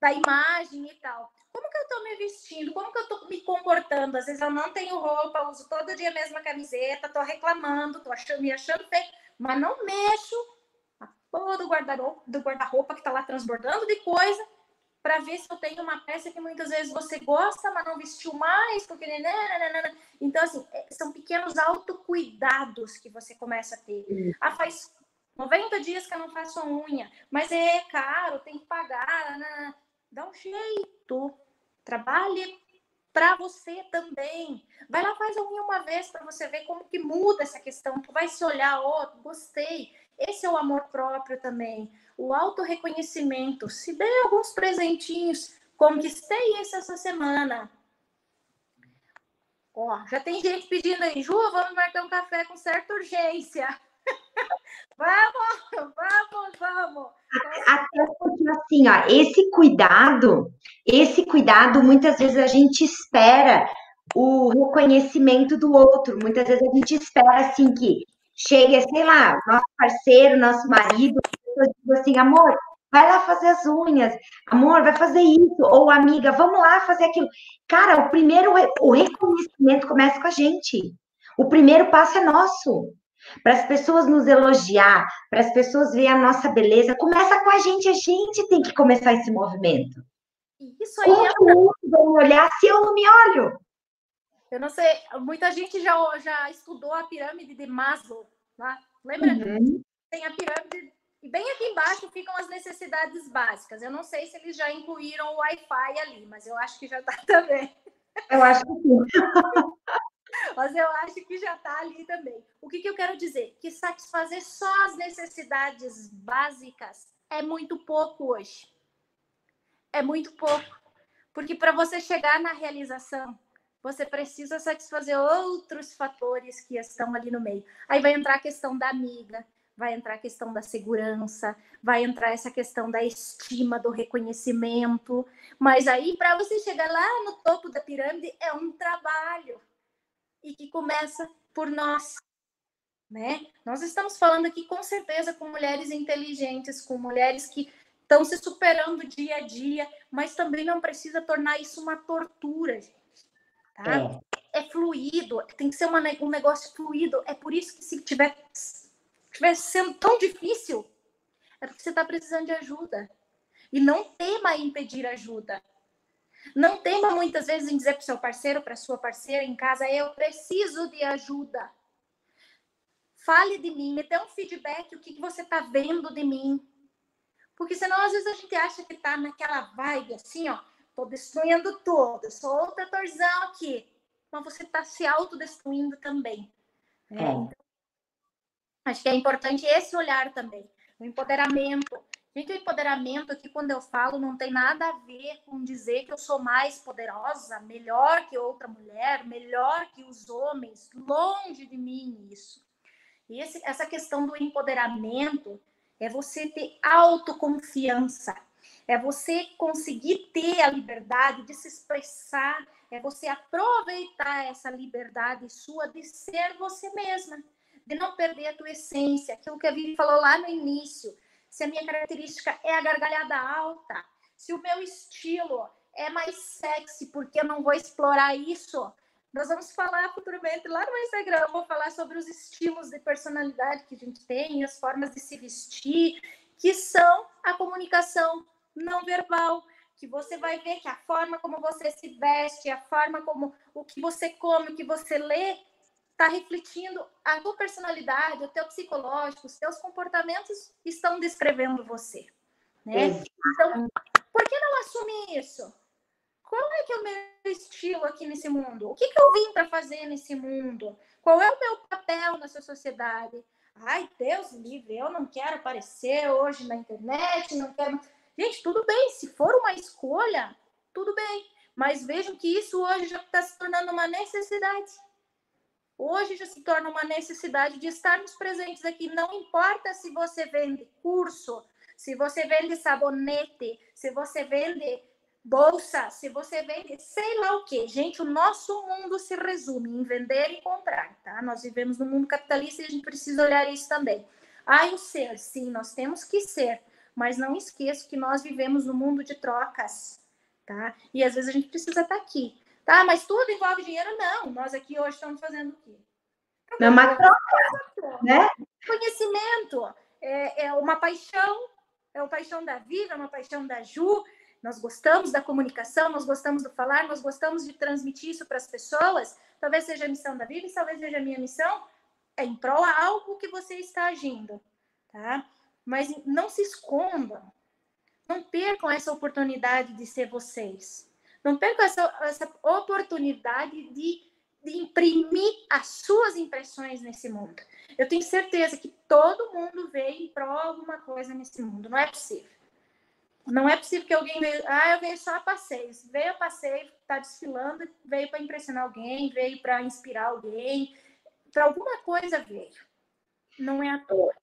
da imagem e tal. Como que eu tô me vestindo? Como que eu tô me comportando? Às vezes eu não tenho roupa, uso todo dia a mesma camiseta, tô reclamando, tô achando, me achando feio, mas não mexo a porra do guarda-roupa guarda que tá lá transbordando de coisa para ver se eu tenho uma peça que muitas vezes você gosta, mas não vestiu mais, porque. Nananana. Então, assim, é, são pequenos autocuidados que você começa a ter. Ah, faz 90 dias que eu não faço a unha, mas é caro, tem que pagar. Nanana. Dá um jeito. Trabalhe para você também. Vai lá, faz a unha uma vez para você ver como que muda essa questão. Tu vai se olhar, ó, oh, gostei. Esse é o amor próprio também o autorreconhecimento. Se dê alguns presentinhos. Conquistei isso essa semana. Ó, já tem gente pedindo aí, Ju, vamos marcar um café com certa urgência. [LAUGHS] vamos, vamos, vamos. Até porque, assim, ó, esse cuidado, esse cuidado, muitas vezes a gente espera o reconhecimento do outro. Muitas vezes a gente espera, assim, que chegue, sei lá, nosso parceiro, nosso marido, pessoas dizem assim, amor, vai lá fazer as unhas, amor, vai fazer isso, ou amiga, vamos lá fazer aquilo. Cara, o primeiro, o reconhecimento começa com a gente. O primeiro passo é nosso. Para as pessoas nos elogiar, para as pessoas verem a nossa beleza, começa com a gente, a gente tem que começar esse movimento. Isso aí Como é... vão olhar se eu não me olho? Eu não sei, muita gente já, já estudou a pirâmide de Maslow, tá? lembra? Uhum. Tem a pirâmide e bem aqui embaixo ficam as necessidades básicas. Eu não sei se eles já incluíram o Wi-Fi ali, mas eu acho que já está [LAUGHS] também. Eu acho que sim. [LAUGHS] mas eu acho que já está ali também. O que, que eu quero dizer? Que satisfazer só as necessidades básicas é muito pouco hoje. É muito pouco. Porque para você chegar na realização, você precisa satisfazer outros fatores que estão ali no meio. Aí vai entrar a questão da amiga, vai entrar a questão da segurança, vai entrar essa questão da estima, do reconhecimento. Mas aí, para você chegar lá no topo da pirâmide, é um trabalho. E que começa por nós. Né? Nós estamos falando aqui com certeza com mulheres inteligentes, com mulheres que estão se superando dia a dia, mas também não precisa tornar isso uma tortura, gente. Tá? É. é fluido, tem que ser uma, um negócio fluido. É por isso que se tiver estiver sendo tão difícil, é porque você está precisando de ajuda. E não tema em pedir ajuda. Não tema muitas vezes em dizer para o seu parceiro, para sua parceira em casa, eu preciso de ajuda. Fale de mim, me dê um feedback, o que, que você está vendo de mim. Porque senão, às vezes, a gente acha que está naquela vibe assim, ó, tô destruindo tudo, sou o tratorzão aqui. Mas você está se autodestruindo também. Né? Então, Acho que é importante esse olhar também, o empoderamento. Gente, o empoderamento aqui, quando eu falo, não tem nada a ver com dizer que eu sou mais poderosa, melhor que outra mulher, melhor que os homens. Longe de mim isso. E esse, essa questão do empoderamento é você ter autoconfiança, é você conseguir ter a liberdade de se expressar, é você aproveitar essa liberdade sua de ser você mesma de não perder a tua essência, aquilo que a Vivi falou lá no início. Se a minha característica é a gargalhada alta, se o meu estilo é mais sexy, porque eu não vou explorar isso. Nós vamos falar futuramente lá no Instagram, eu vou falar sobre os estilos de personalidade que a gente tem, as formas de se vestir, que são a comunicação não verbal, que você vai ver que a forma como você se veste, a forma como o que você come, o que você lê, está refletindo a tua personalidade, o teu psicológico, os teus comportamentos estão descrevendo você. Né? Então, por que não assumir isso? Qual é que é o meu estilo aqui nesse mundo? O que, que eu vim para fazer nesse mundo? Qual é o meu papel nessa sociedade? Ai, Deus livre, eu não quero aparecer hoje na internet, não quero. Gente, tudo bem, se for uma escolha, tudo bem. Mas vejam que isso hoje já está se tornando uma necessidade. Hoje já se torna uma necessidade de estarmos presentes aqui. Não importa se você vende curso, se você vende sabonete, se você vende bolsa, se você vende sei lá o que. Gente, o nosso mundo se resume em vender e comprar, tá? Nós vivemos no mundo capitalista e a gente precisa olhar isso também. Ah, o ser, sim, nós temos que ser, mas não esqueça que nós vivemos no mundo de trocas, tá? E às vezes a gente precisa estar aqui. Tá, mas tudo envolve dinheiro? Não. Nós aqui hoje estamos fazendo o quê? É uma troca, né? Conhecimento, é, é uma paixão, é uma paixão da vida, é uma paixão da Ju. Nós gostamos da comunicação, nós gostamos do falar, nós gostamos de transmitir isso para as pessoas. Talvez seja a missão da vida, talvez seja a minha missão, é em prol a algo que você está agindo, tá? Mas não se escondam, não percam essa oportunidade de ser vocês. Não perca essa, essa oportunidade de, de imprimir as suas impressões nesse mundo. Eu tenho certeza que todo mundo veio em prol alguma coisa nesse mundo. Não é possível. Não é possível que alguém veio. Ah, eu veio só a passeio. Veio a passeio, está desfilando, veio para impressionar alguém, veio para inspirar alguém. Para alguma coisa veio. Não é à toa.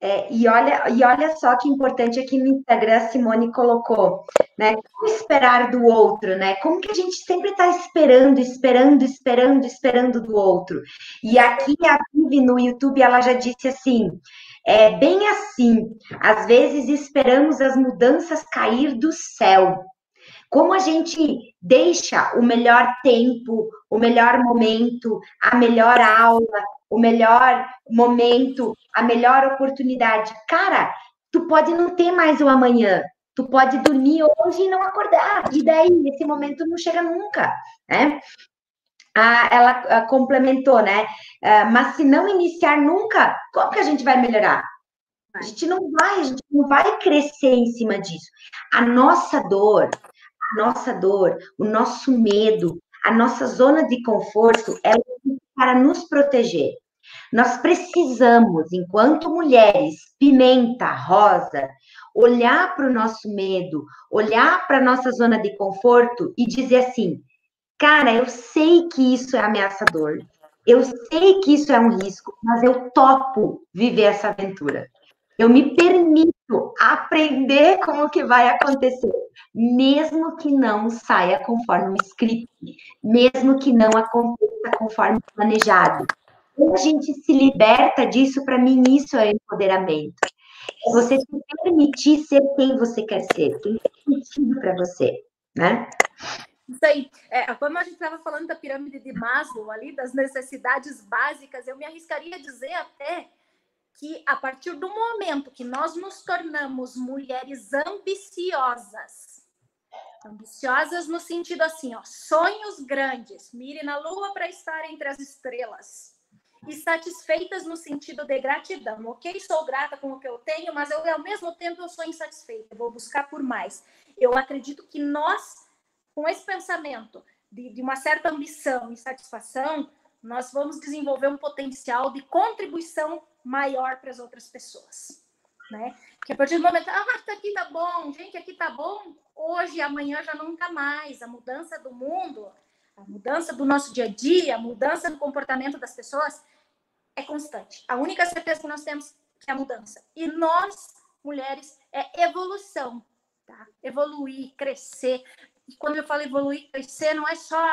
É, e, olha, e olha só que importante aqui no Instagram a Simone colocou, né? Como esperar do outro, né? Como que a gente sempre está esperando, esperando, esperando, esperando do outro. E aqui a Vivi no YouTube, ela já disse assim, é bem assim, às vezes esperamos as mudanças cair do céu. Como a gente deixa o melhor tempo, o melhor momento, a melhor aula, o melhor momento, a melhor oportunidade. Cara, tu pode não ter mais o amanhã, Tu pode dormir hoje e não acordar. E daí, esse momento não chega nunca, né? Ah, ela ah, complementou, né? Ah, mas se não iniciar nunca, como que a gente vai melhorar? A gente não vai, a gente não vai crescer em cima disso. A nossa dor, a nossa dor, o nosso medo, a nossa zona de conforto, ela é para nos proteger. Nós precisamos, enquanto mulheres, pimenta, rosa, olhar para o nosso medo, olhar para a nossa zona de conforto e dizer assim: cara, eu sei que isso é ameaçador, eu sei que isso é um risco, mas eu topo viver essa aventura. Eu me permito aprender como que vai acontecer, mesmo que não saia conforme o script, mesmo que não aconteça conforme planejado. Quando a gente se liberta disso, para mim isso é empoderamento. É você se permitir ser quem você quer ser, tem sentido para você, né? Isso aí. É, como a gente estava falando da pirâmide de Maslow ali, das necessidades básicas, eu me arriscaria a dizer até que a partir do momento que nós nos tornamos mulheres ambiciosas, ambiciosas no sentido assim, ó, sonhos grandes, mire na lua para estar entre as estrelas, e satisfeitas no sentido de gratidão. Ok, sou grata com o que eu tenho, mas eu, ao mesmo tempo eu sou insatisfeita, vou buscar por mais. Eu acredito que nós, com esse pensamento de, de uma certa ambição e satisfação, nós vamos desenvolver um potencial de contribuição maior para as outras pessoas. Né? Que a partir do momento, ah, aqui tá bom, gente, aqui tá bom, hoje, amanhã já nunca mais. A mudança do mundo, a mudança do nosso dia a dia, a mudança do comportamento das pessoas é constante. A única certeza que nós temos é a mudança. E nós, mulheres, é evolução, tá? Evoluir, crescer. E quando eu falo evoluir, crescer, não é só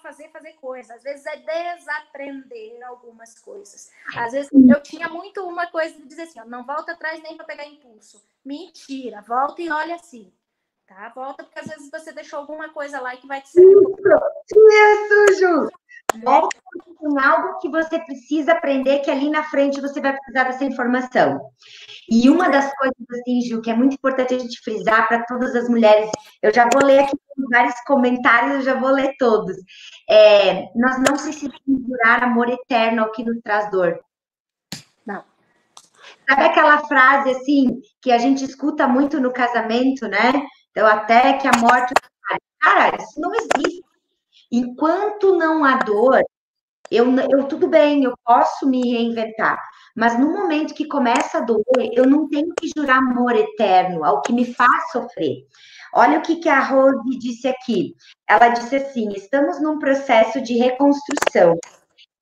fazer, fazer coisas. Às vezes é desaprender algumas coisas. Às vezes eu tinha muito uma coisa de dizer assim, ó, não volta atrás nem para pegar impulso. Mentira, volta e olha assim. Tá? Volta, porque às vezes você deixou alguma coisa lá que vai te servir. Isso, isso, Ju. Volta com algo que você precisa aprender, que ali na frente você vai precisar dessa informação. E uma das coisas, assim, Ju, que é muito importante a gente frisar para todas as mulheres, eu já vou ler aqui vários comentários, eu já vou ler todos. É, nós não precisamos durar amor eterno ao que nos traz dor. Não. Sabe aquela frase, assim, que a gente escuta muito no casamento, né? Então, até que a morte. Cara, isso não existe. Enquanto não há dor, eu, eu tudo bem, eu posso me reinventar. Mas no momento que começa a doer, eu não tenho que jurar amor eterno ao que me faz sofrer. Olha o que, que a Rose disse aqui. Ela disse assim: estamos num processo de reconstrução.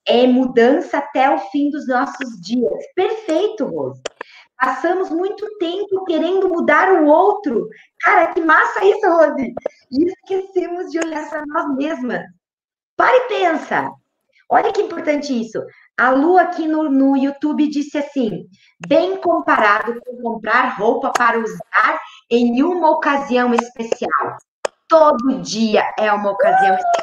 É mudança até o fim dos nossos dias. Perfeito, Rose. Passamos muito tempo querendo mudar o outro. Cara, que massa isso, Rose! E esquecemos de olhar para nós mesmas. Para e pensa. Olha que importante isso. A Lu aqui no, no YouTube disse assim: bem comparado com comprar roupa para usar em uma ocasião especial. Todo dia é uma ocasião especial.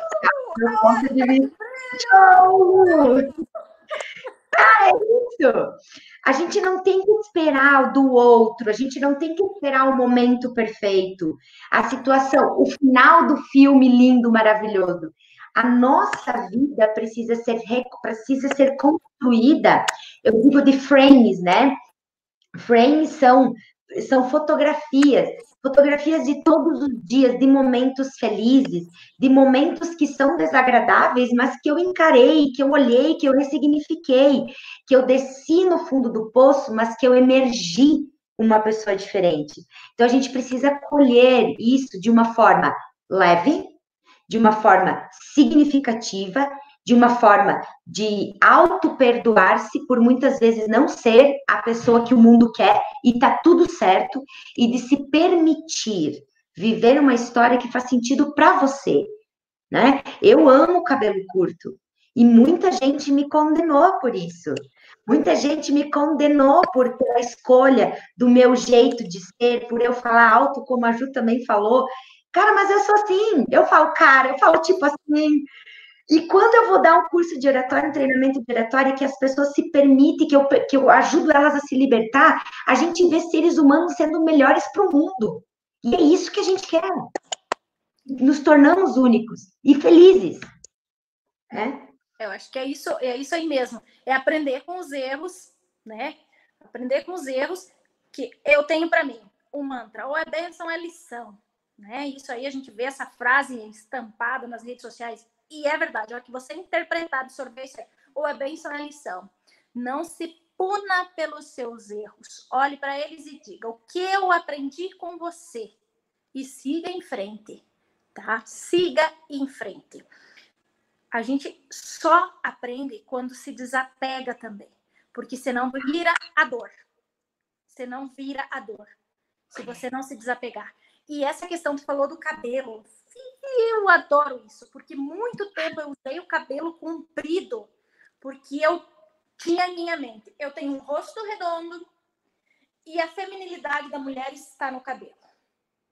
Por conta de mim. Tchau! Ah, é isso! A gente não tem que esperar do outro, a gente não tem que esperar o momento perfeito, a situação, o final do filme lindo, maravilhoso. A nossa vida precisa ser, precisa ser construída, eu digo de frames, né? Frames são, são fotografias fotografias de todos os dias, de momentos felizes, de momentos que são desagradáveis, mas que eu encarei, que eu olhei, que eu ressignifiquei, que eu desci no fundo do poço, mas que eu emergi uma pessoa diferente. Então a gente precisa colher isso de uma forma leve, de uma forma significativa de uma forma de auto-perdoar-se por muitas vezes não ser a pessoa que o mundo quer e tá tudo certo, e de se permitir viver uma história que faz sentido para você, né? Eu amo cabelo curto e muita gente me condenou por isso. Muita gente me condenou por a escolha do meu jeito de ser, por eu falar alto, como a Ju também falou. Cara, mas eu sou assim. Eu falo, cara, eu falo tipo assim, e quando eu vou dar um curso de oratório, um treinamento de oratório, que as pessoas se permitem, que eu, que eu ajudo elas a se libertar, a gente vê seres humanos sendo melhores para o mundo. E é isso que a gente quer. Nos tornamos únicos e felizes. É? Eu acho que é isso, é isso aí mesmo. É aprender com os erros, né? Aprender com os erros que eu tenho para mim. O mantra, ou é bênção, é lição. Né? Isso aí a gente vê essa frase estampada nas redes sociais. E é verdade, a hora que você interpretar, absorver isso aí, ou é bênção, é lição. Não se puna pelos seus erros. Olhe para eles e diga: o que eu aprendi com você? E siga em frente, tá? Siga em frente. A gente só aprende quando se desapega também, porque senão vira a dor. Senão vira a dor. Se você não se desapegar. E essa questão que falou do cabelo, eu adoro isso, porque muito tempo eu usei o cabelo comprido, porque eu tinha em minha mente, eu tenho um rosto redondo e a feminilidade da mulher está no cabelo.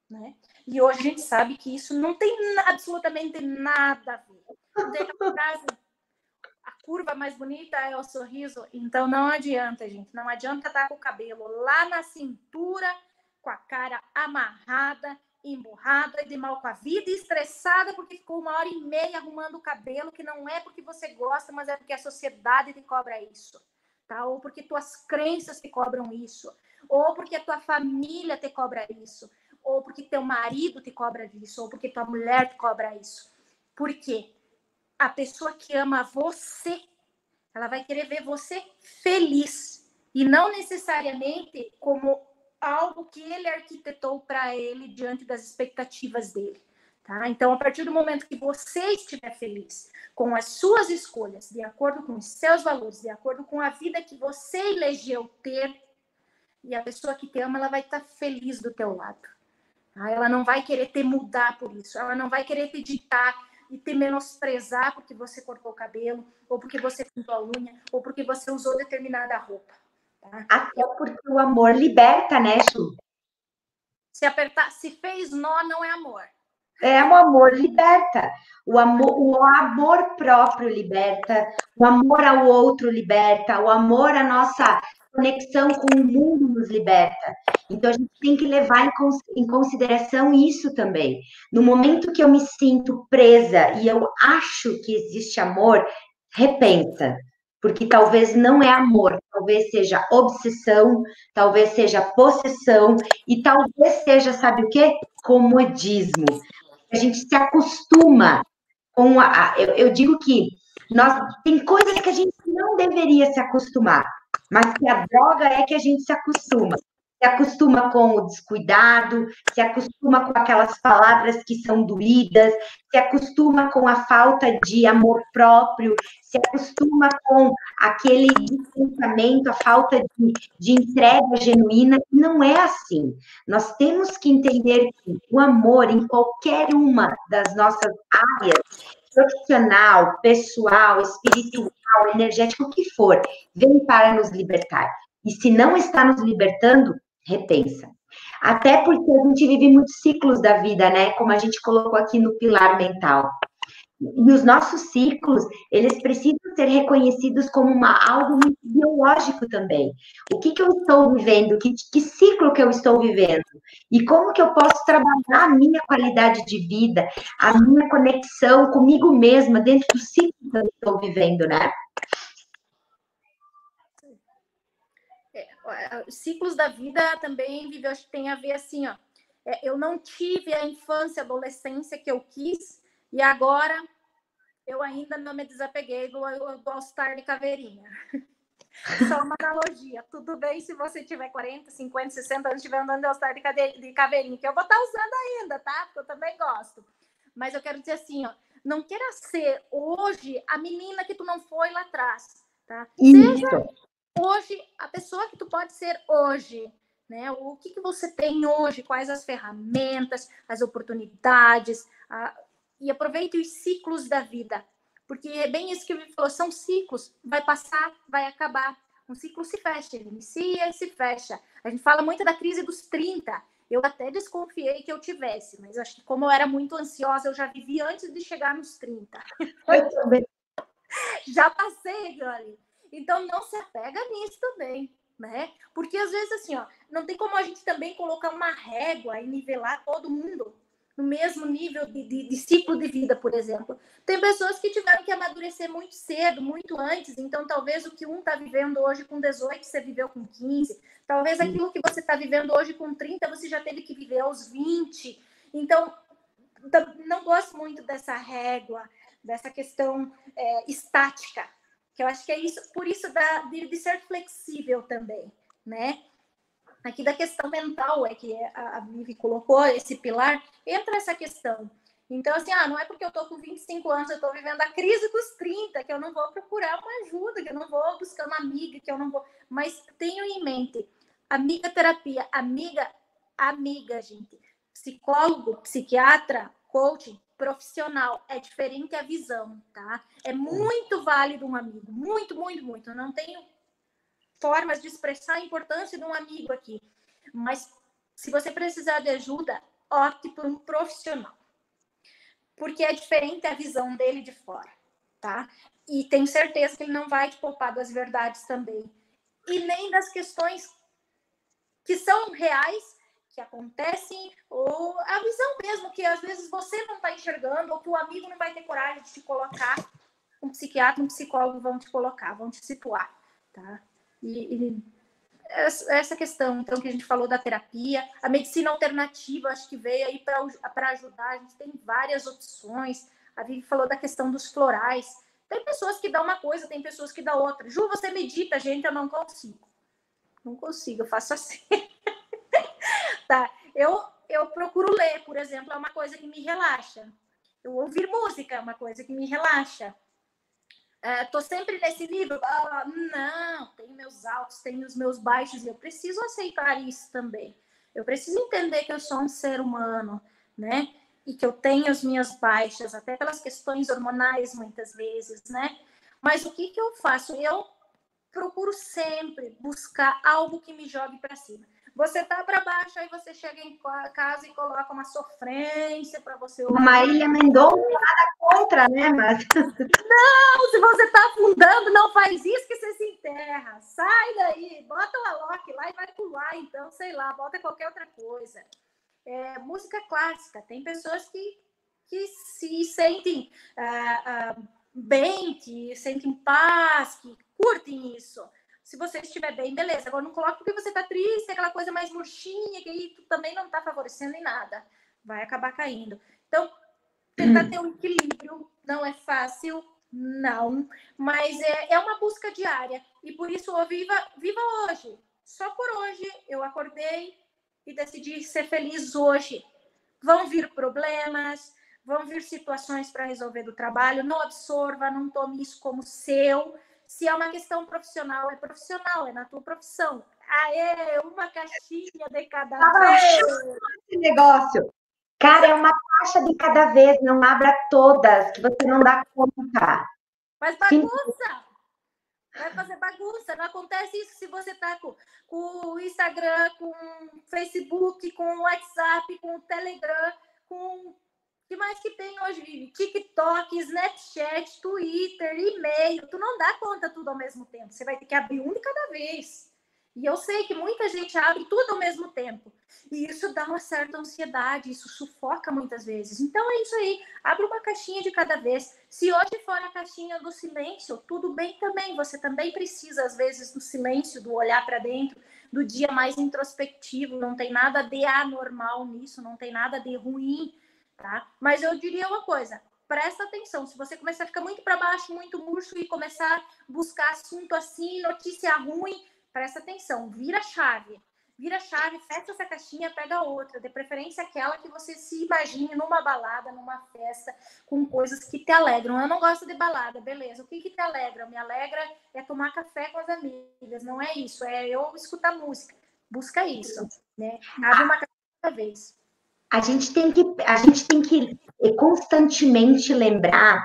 Né? E hoje a gente sabe que isso não tem absolutamente nada a ver. A curva mais bonita é o sorriso, então não adianta, gente, não adianta estar com o cabelo lá na cintura, com a cara amarrada, emburrada de mal com a vida, estressada porque ficou uma hora e meia arrumando o cabelo, que não é porque você gosta, mas é porque a sociedade te cobra isso, tá? Ou porque tuas crenças te cobram isso, ou porque a tua família te cobra isso, ou porque teu marido te cobra isso, ou porque tua mulher te cobra isso. Por quê? A pessoa que ama você, ela vai querer ver você feliz e não necessariamente como algo que ele arquitetou para ele diante das expectativas dele. Tá? Então, a partir do momento que você estiver feliz com as suas escolhas, de acordo com os seus valores, de acordo com a vida que você elegeu ter, e a pessoa que te ama, ela vai estar feliz do teu lado. Tá? Ela não vai querer te mudar por isso, ela não vai querer te ditar e te menosprezar porque você cortou o cabelo, ou porque você pintou a unha, ou porque você usou determinada roupa. Até porque o amor liberta, né, Chu? Se apertar, se fez nó, não é amor. É, o amor liberta. O amor, o amor próprio liberta, o amor ao outro liberta, o amor à nossa conexão com o mundo nos liberta. Então a gente tem que levar em consideração isso também. No momento que eu me sinto presa e eu acho que existe amor, repensa porque talvez não é amor, talvez seja obsessão, talvez seja possessão e talvez seja, sabe o quê? Comodismo. A gente se acostuma com a. Eu, eu digo que nós tem coisas que a gente não deveria se acostumar, mas que a droga é que a gente se acostuma se acostuma com o descuidado, se acostuma com aquelas palavras que são doídas, se acostuma com a falta de amor próprio, se acostuma com aquele distanciamento, a falta de, de entrega genuína. Não é assim. Nós temos que entender que o amor, em qualquer uma das nossas áreas, profissional, pessoal, espiritual, energético, o que for, vem para nos libertar. E se não está nos libertando, repensa. Até porque a gente vive muitos ciclos da vida, né? Como a gente colocou aqui no pilar mental. E os nossos ciclos, eles precisam ser reconhecidos como uma, algo biológico também. O que, que eu estou vivendo? Que, que ciclo que eu estou vivendo? E como que eu posso trabalhar a minha qualidade de vida, a minha conexão comigo mesma dentro do ciclo que eu estou vivendo, né? Ciclos da vida também vive, acho que tem a ver assim, ó. É, eu não tive a infância, adolescência que eu quis, e agora eu ainda não me desapeguei do, do All-Star de Caveirinha. [LAUGHS] Só uma analogia. Tudo bem se você tiver 40, 50, 60 anos estiver andando de All-Star de, de caveirinha, que eu vou estar usando ainda, tá? Porque eu também gosto. Mas eu quero dizer assim, ó, não queira ser hoje a menina que tu não foi lá atrás, tá? Seja hoje, a pessoa que tu pode ser hoje, né? O que, que você tem hoje, quais as ferramentas, as oportunidades, a... e aproveite os ciclos da vida, porque é bem isso que ele falou, são ciclos, vai passar, vai acabar. Um ciclo se fecha, ele inicia e se fecha. A gente fala muito da crise dos 30. Eu até desconfiei que eu tivesse, mas acho que como eu era muito ansiosa, eu já vivi antes de chegar nos 30. Eu também. [LAUGHS] já passei, Johnny. Então, não se apega nisso também, né? Porque às vezes assim, ó, não tem como a gente também colocar uma régua e nivelar todo mundo no mesmo nível de, de, de, ciclo de vida, por exemplo. Tem pessoas que tiveram que amadurecer muito cedo, muito antes, então talvez o que um está vivendo hoje com 18, você viveu com 15, talvez aquilo que você está vivendo hoje com 30, você já teve que viver aos 20. Então, não gosto muito dessa régua, dessa questão é, estática, que eu acho que é isso, por isso da, de, de ser flexível também, né? Aqui da questão mental é que a, a Vivi colocou esse pilar, entra essa questão. Então, assim, ah, não é porque eu tô com 25 anos, eu tô vivendo a crise dos 30, que eu não vou procurar uma ajuda, que eu não vou buscar uma amiga, que eu não vou. Mas tenho em mente, amiga terapia, amiga, amiga, gente. Psicólogo, psiquiatra, coaching, profissional, é diferente a visão, tá? É muito válido um amigo, muito, muito, muito. Eu não tenho formas de expressar a importância de um amigo aqui. Mas se você precisar de ajuda, opte por um profissional. Porque é diferente a visão dele de fora, tá? E tenho certeza que ele não vai te poupar das verdades também. E nem das questões que são reais, que acontecem, ou a visão mesmo, que às vezes você não está enxergando, ou que o amigo não vai ter coragem de te colocar. Um psiquiatra, um psicólogo vão te colocar, vão te situar, tá? E, e essa questão, então, que a gente falou da terapia, a medicina alternativa, acho que veio aí para ajudar, a gente tem várias opções. A Vivi falou da questão dos florais. Tem pessoas que dão uma coisa, tem pessoas que dão outra. Ju, você medita, gente, eu não consigo. Não consigo, eu faço assim. [LAUGHS] tá, eu, eu procuro ler, por exemplo, é uma coisa que me relaxa. Eu ouvir música é uma coisa que me relaxa. Estou é, sempre nesse nível. Ah, não, tenho meus altos, tenho os meus baixos, e eu preciso aceitar isso também. Eu preciso entender que eu sou um ser humano, né? E que eu tenho as minhas baixas, até pelas questões hormonais, muitas vezes, né? Mas o que, que eu faço? Eu procuro sempre buscar algo que me jogue para cima. Você tá para baixo, aí você chega em casa e coloca uma sofrência para você ouvir. Marília Mendonça, nada contra, né, mas... [LAUGHS] Não, se você tá afundando, não faz isso que você se enterra. Sai daí, bota o Alok lá e vai pular, então, sei lá, bota qualquer outra coisa. É, música clássica, tem pessoas que, que se sentem ah, ah, bem, que sentem paz, que curtem isso se você estiver bem, beleza. Agora não coloque porque você tá triste, aquela coisa mais murchinha, que aí tu também não tá favorecendo em nada. Vai acabar caindo. Então, tentar ter um equilíbrio não é fácil, não. Mas é, é uma busca diária. E por isso, oh, viva, viva hoje. Só por hoje eu acordei e decidi ser feliz hoje. Vão vir problemas, vão vir situações para resolver do trabalho. Não absorva, não tome isso como seu se é uma questão profissional, é profissional, é na tua profissão. Aê, uma caixinha de cada ah, vez. Esse negócio. Cara, é uma caixa de cada vez, não abra todas, que você não dá conta. Mas bagunça! Vai fazer bagunça. Não acontece isso se você tá com, com o Instagram, com o Facebook, com o WhatsApp, com o Telegram, com que mais que tem hoje, Vivi? TikTok, Snapchat, Twitter, e-mail. Tu não dá conta tudo ao mesmo tempo. Você vai ter que abrir um de cada vez. E eu sei que muita gente abre tudo ao mesmo tempo. E isso dá uma certa ansiedade, isso sufoca muitas vezes. Então é isso aí. Abre uma caixinha de cada vez. Se hoje for a caixinha do silêncio, tudo bem também. Você também precisa, às vezes, do silêncio, do olhar para dentro, do dia mais introspectivo. Não tem nada de anormal nisso, não tem nada de ruim tá? Mas eu diria uma coisa, presta atenção, se você começar a ficar muito para baixo, muito murcho e começar a buscar assunto assim, notícia ruim, presta atenção, vira chave. Vira chave, fecha essa caixinha, pega outra, de preferência aquela que você se imagine numa balada, numa festa, com coisas que te alegram. Eu não gosto de balada, beleza. O que, que te alegra? Me alegra é tomar café com as amigas, não é isso, é eu escutar música. Busca isso, né? Abre uma caixinha cada vez a gente tem que, a gente tem que constantemente lembrar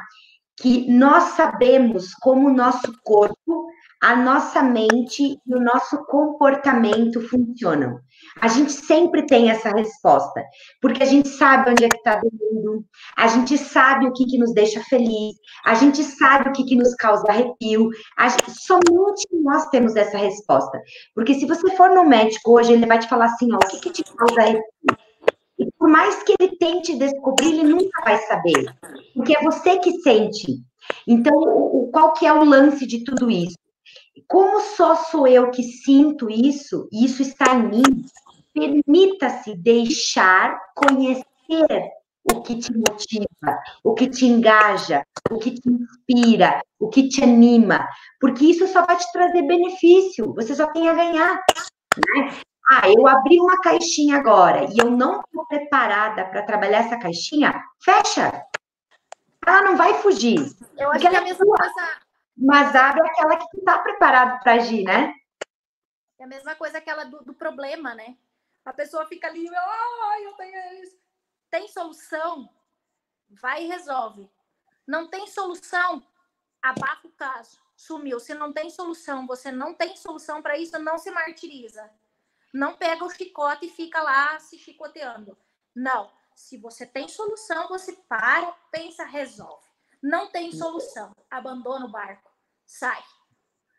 que nós sabemos como o nosso corpo a nossa mente e o nosso comportamento funcionam? A gente sempre tem essa resposta, porque a gente sabe onde é que está doendo, a gente sabe o que, que nos deixa feliz, a gente sabe o que, que nos causa arrepio, gente, somente nós temos essa resposta. Porque se você for no médico hoje, ele vai te falar assim, ó, o que, que te causa arrepio? E por mais que ele tente descobrir, ele nunca vai saber, porque é você que sente. Então, o, qual que é o lance de tudo isso? Como só sou eu que sinto isso, e isso está em mim, permita-se deixar conhecer o que te motiva, o que te engaja, o que te inspira, o que te anima, porque isso só vai te trazer benefício, você só tem a ganhar. Né? Ah, eu abri uma caixinha agora e eu não estou preparada para trabalhar essa caixinha, fecha. Ela não vai fugir. Eu acho que é a mesma coisa mas abre aquela que está preparado para agir, né? É a mesma coisa aquela do, do problema, né? A pessoa fica ali, ah, eu tenho isso. Tem solução? Vai e resolve. Não tem solução? Abafa o caso. Sumiu. Se não tem solução, você não tem solução para isso, não se martiriza. Não pega o chicote e fica lá se chicoteando. Não. Se você tem solução, você para, pensa, resolve. Não tem solução. Abandona o barco sai.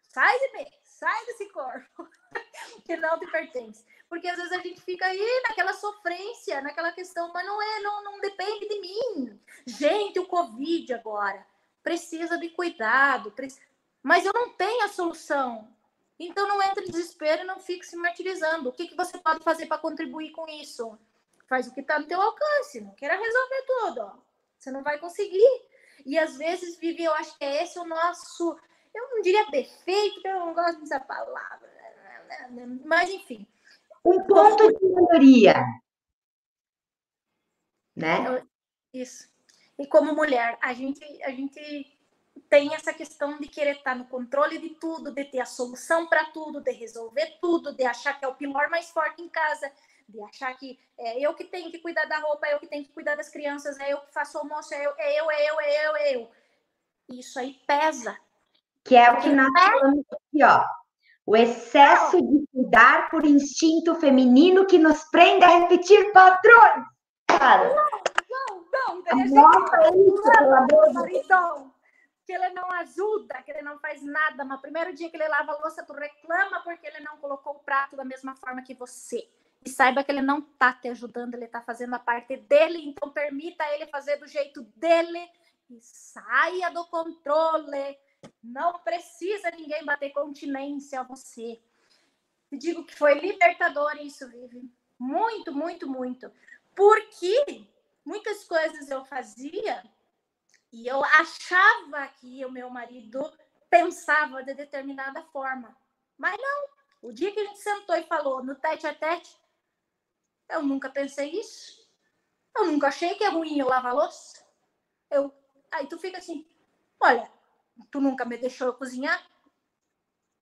Sai de mim, sai desse corpo [LAUGHS] que não te pertence. Porque às vezes a gente fica aí naquela sofrência, naquela questão, mas não é, não, não depende de mim. Gente, o Covid agora precisa de cuidado, mas eu não tenho a solução. Então não entre em desespero e não fique se martirizando. O que, que você pode fazer para contribuir com isso? Faz o que está no teu alcance, não queira resolver tudo. Ó. Você não vai conseguir. E às vezes, Vivi, eu acho que é esse o nosso eu não diria defeito, porque eu não gosto dessa palavra, mas enfim. Um ponto de melhoria. Né? Isso. E como mulher, a gente, a gente tem essa questão de querer estar no controle de tudo, de ter a solução para tudo, de resolver tudo, de achar que é o pilar mais forte em casa, de achar que é eu que tenho que cuidar da roupa, é eu que tenho que cuidar das crianças, é eu que faço o almoço, é eu, é eu, é eu, é eu, é eu. Isso aí pesa, que é o que nós falamos aqui, ó. O excesso de cuidar por instinto feminino que nos prende a repetir padrões. Cara. Não, não, não. Nossa, é isso, pelo amor de Então, que ele não ajuda, que ele não faz nada. Mas primeiro dia que ele lava a louça, tu reclama porque ele não colocou o prato da mesma forma que você. E saiba que ele não tá te ajudando, ele tá fazendo a parte dele, então permita ele fazer do jeito dele e saia do controle não precisa ninguém bater continência a você. Te digo que foi libertador isso, Vivi. Muito, muito, muito. Porque muitas coisas eu fazia e eu achava que o meu marido pensava de determinada forma. Mas não. O dia que a gente sentou e falou no tete a tete, eu nunca pensei isso. Eu nunca achei que é ruim eu lavar louça. Eu... Aí tu fica assim, olha, tu nunca me deixou cozinhar?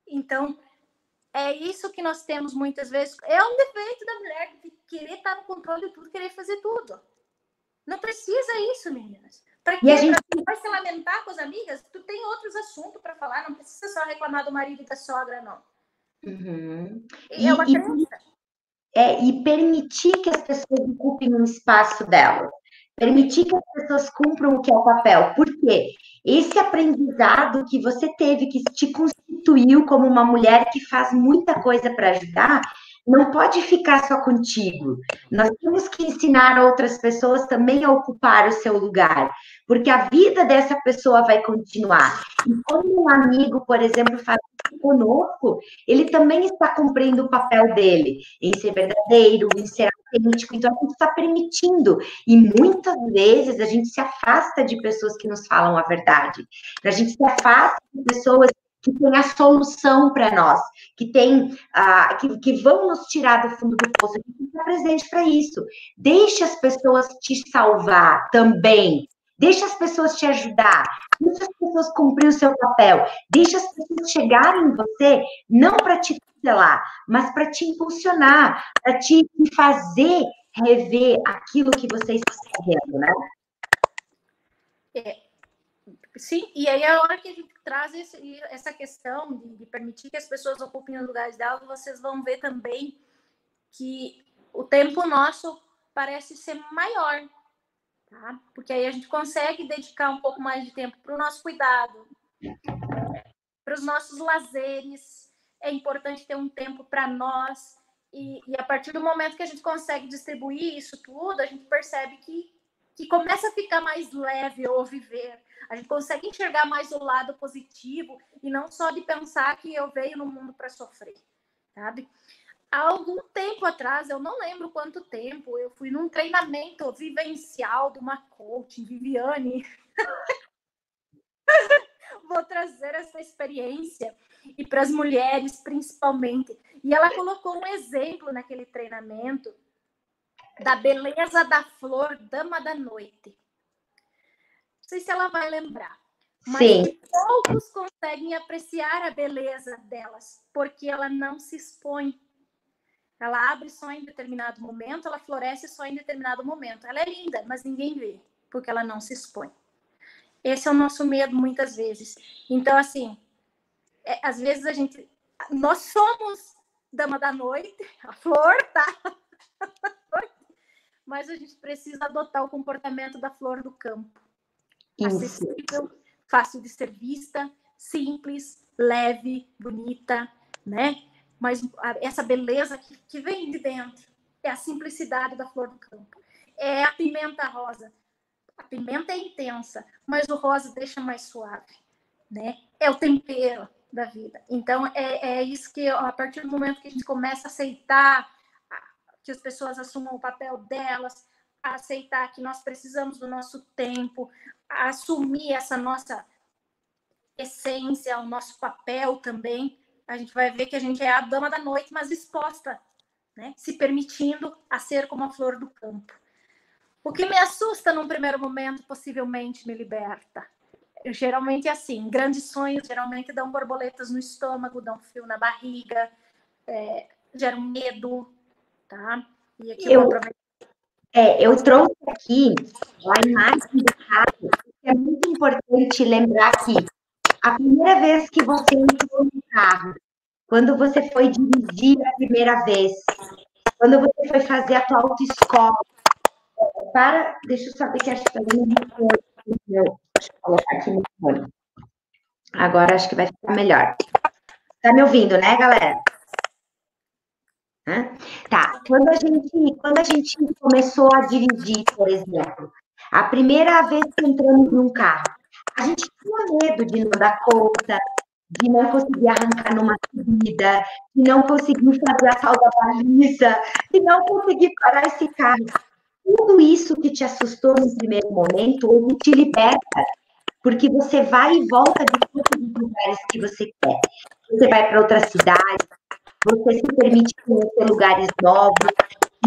Então, é isso que nós temos muitas vezes. É um defeito da mulher de querer estar no controle de tudo, querer fazer tudo. Não precisa isso, meninas. Para que gente... vai se lamentar com as amigas? Tu tem outros assuntos para falar, não precisa só reclamar do marido e da sogra, não. Uhum. E, é uma crença. É, e permitir que as pessoas ocupem um espaço delas. Permitir que as pessoas cumpram o que é o papel. Por quê? Esse aprendizado que você teve, que te constituiu como uma mulher que faz muita coisa para ajudar, não pode ficar só contigo. Nós temos que ensinar outras pessoas também a ocupar o seu lugar, porque a vida dessa pessoa vai continuar. E quando um amigo, por exemplo, faz isso conosco, ele também está cumprindo o papel dele, em ser verdadeiro, em ser autêntico. Então, a gente está permitindo. E muitas vezes a gente se afasta de pessoas que nos falam a verdade. A gente se afasta de pessoas que têm a solução para nós, que tem, que, que vão nos tirar do fundo do poço. Gente está presente para isso. Deixe as pessoas te salvar também. Deixe as pessoas te ajudar. Deixe as pessoas cumprir o seu papel. Deixe as pessoas chegarem em você, não para te cancelar, mas para te impulsionar, para te fazer rever aquilo que você está fazendo, né? É, Sim, e aí a hora que a gente traz esse, essa questão de, de, permitir que as pessoas ocupem os lugares delas, vocês vão ver também que o tempo nosso parece ser maior, tá? Porque aí a gente consegue dedicar um pouco mais de tempo para o nosso cuidado, para os nossos lazeres. É importante ter um tempo para nós. E, e, a partir do momento que a gente consegue distribuir isso tudo, a gente percebe que, que começa a ficar mais leve o viver. A gente consegue enxergar mais o lado positivo e não só de pensar que eu veio no mundo para sofrer, sabe? Há algum tempo atrás, eu não lembro quanto tempo, eu fui num treinamento vivencial de uma coach, Viviane. [LAUGHS] Vou trazer essa experiência e para as mulheres principalmente. E ela colocou um exemplo naquele treinamento da beleza da flor dama da noite. Não sei se ela vai lembrar. Mas Sim. poucos conseguem apreciar a beleza delas, porque ela não se expõe. Ela abre só em determinado momento, ela floresce só em determinado momento. Ela é linda, mas ninguém vê, porque ela não se expõe. Esse é o nosso medo muitas vezes. Então, assim, é, às vezes a gente. Nós somos dama da noite, [LAUGHS] a flor, tá? [LAUGHS] Mas a gente precisa adotar o comportamento da flor do campo. Acessível, fácil de ser vista, simples, leve, bonita, né? Mas essa beleza que, que vem de dentro é a simplicidade da flor do campo. É a pimenta rosa. A pimenta é intensa, mas o rosa deixa mais suave, né? É o tempero, da vida. Então, é, é isso que, a partir do momento que a gente começa a aceitar que as pessoas assumam o papel delas, aceitar que nós precisamos do nosso tempo, assumir essa nossa essência, o nosso papel também, a gente vai ver que a gente é a dama da noite, mas exposta, né? se permitindo a ser como a flor do campo. O que me assusta num primeiro momento, possivelmente me liberta geralmente é assim, grandes sonhos geralmente dão borboletas no estômago, dão frio na barriga, é, geram medo, tá? E aqui eu, eu é, eu trouxe aqui a imagem do carro, é muito importante lembrar que a primeira vez que você entrou no carro, quando você foi dirigir a primeira vez, quando você foi fazer a tua autoescola, para, deixa eu saber que acho que está dando Deixa eu colocar aqui no fone. Agora acho que vai ficar melhor. Tá me ouvindo, né, galera? Hã? Tá. Quando a gente, quando a gente começou a dirigir, por exemplo, a primeira vez que entramos num carro, a gente tinha medo de não dar conta, de não conseguir arrancar numa subida, de não conseguir fazer a tal da baliza, de não conseguir parar esse carro tudo isso que te assustou no primeiro momento, ele te liberta, porque você vai e volta de todos os lugares que você quer. Você vai para outra cidade, você se permite conhecer lugares novos.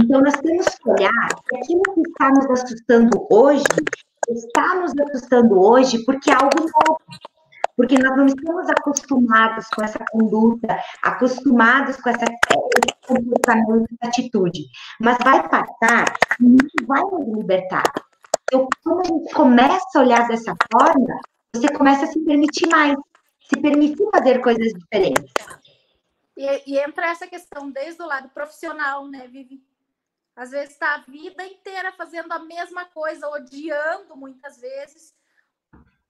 Então, nós temos que olhar que aquilo que está nos assustando hoje, está nos assustando hoje porque é algo novo porque nós não estamos acostumados com essa conduta, acostumados com essa, comportamento, atitude. Mas vai passar e isso vai nos libertar. Então, quando a gente começa a olhar dessa forma, você começa a se permitir mais, se permitir fazer coisas diferentes. E, e entra essa questão desde o lado profissional, né, Vivi? Às vezes está a vida inteira fazendo a mesma coisa, odiando muitas vezes.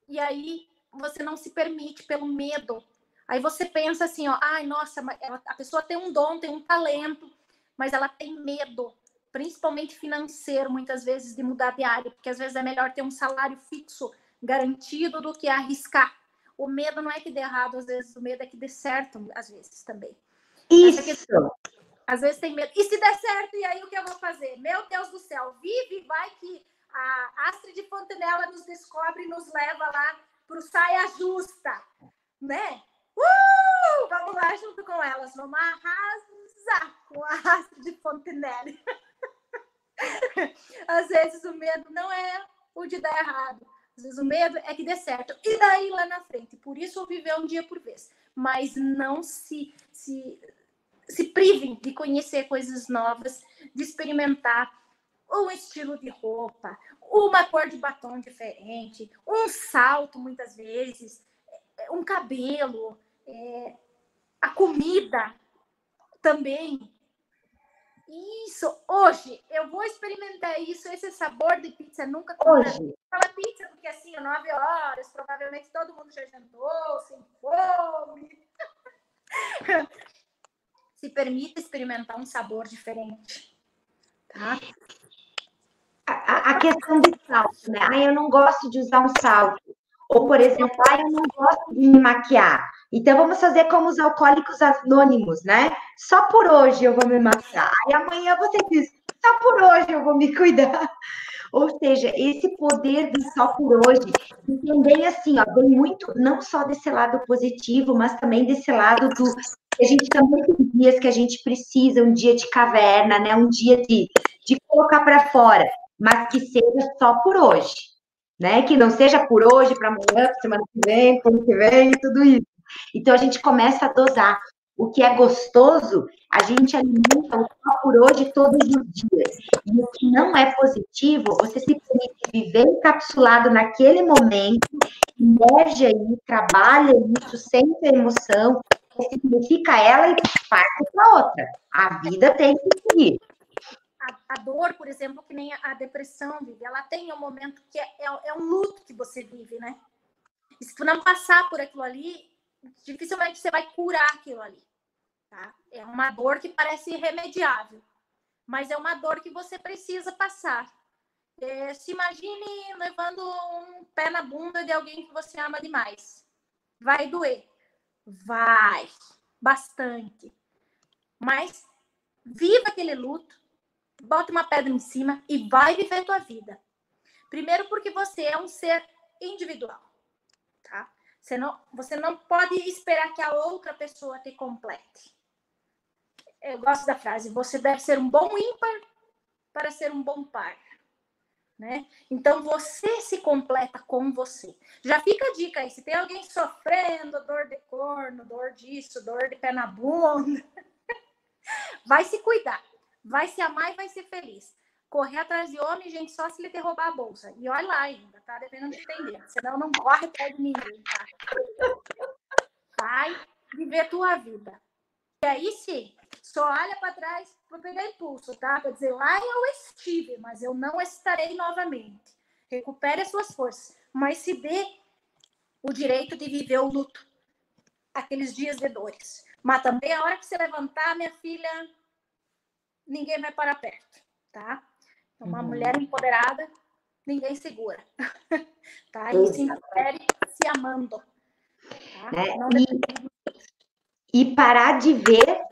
E aí você não se permite pelo medo. Aí você pensa assim, ó, ai, nossa, a pessoa tem um dom, tem um talento, mas ela tem medo, principalmente financeiro, muitas vezes, de mudar de área, porque às vezes é melhor ter um salário fixo garantido do que arriscar. O medo não é que dê errado, às vezes o medo é que dê certo, às vezes também. Isso. Questão, às vezes tem medo. E se der certo, e aí o que eu vou fazer? Meu Deus do céu, vive, vai que a Astrid Fontenella nos descobre e nos leva lá para o saia justa, né? Uh! Vamos lá junto com elas, vamos arrasar com a de Fontenelle. [LAUGHS] Às vezes o medo não é o de dar errado, às vezes o medo é que dê certo. E daí lá na frente, por isso viver um dia por vez. Mas não se, se, se privem de conhecer coisas novas, de experimentar um estilo de roupa, uma cor de batom diferente, um salto, muitas vezes, um cabelo, é, a comida também. Isso, hoje, eu vou experimentar isso, esse sabor de pizza nunca hoje. Fala pizza, porque assim, 9 horas, provavelmente todo mundo já jantou, sem fome. [LAUGHS] Se permita experimentar um sabor diferente. Tá? A, a questão de salto, né? Ah, eu não gosto de usar um salto. Ou, por exemplo, ah, eu não gosto de me maquiar. Então, vamos fazer como os alcoólicos anônimos, né? Só por hoje eu vou me maquiar. Aí amanhã você diz, só por hoje eu vou me cuidar. [LAUGHS] Ou seja, esse poder do só por hoje, e também assim, ó, vem muito, não só desse lado positivo, mas também desse lado do. A gente também tem dias que a gente precisa, um dia de caverna, né? Um dia de, de colocar para fora, mas que seja só por hoje, né? Que não seja por hoje, para amanhã, semana que vem, ano que vem, tudo isso. Então a gente começa a dosar. O que é gostoso, a gente alimenta o só por hoje todos os dias. E o que não é positivo, você se permite viver encapsulado naquele momento, emerge aí, trabalha isso, a emoção, significa ela e parte para outra. A vida tem que seguir. A, a, dor, por exemplo, que nem a, depressão vive, ela tem um momento que é, é, é um luto que você vive, né? E se tu não passar por aquilo ali, dificilmente você vai curar aquilo ali. Tá? É uma dor que parece irremediável, mas é uma dor que você precisa passar. É, se imagine levando um pé na bunda de alguém que você ama demais. Vai doer. Vai. Bastante. Mas viva aquele luto, bota uma pedra em cima e vai viver tua vida. Primeiro porque você é um ser individual, tá? Você não, você não pode esperar que a outra pessoa te complete. Eu gosto da frase: você deve ser um bom ímpar para ser um bom par. Né? Então você se completa com você. Já fica a dica aí: se tem alguém sofrendo dor de corno, dor disso, dor de pé na bunda, [LAUGHS] vai se cuidar, vai se amar e vai ser feliz correr atrás de homem, gente, só se ele derrubar a bolsa. E olha lá ainda, tá? Dependendo de entender. Senão não corre atrás de ninguém, tá? Vai viver tua vida. E aí sim, só olha para trás para pegar impulso, tá? Para dizer, lá eu estive, mas eu não estarei novamente. Recupere as suas forças, mas se dê o direito de viver o luto, aqueles dias de dores. Mas também a hora que você levantar, minha filha, ninguém vai parar perto, tá? Uma uhum. mulher empoderada, ninguém segura. [LAUGHS] tá? E se empodere se amando. Tá? É, e, e parar de ver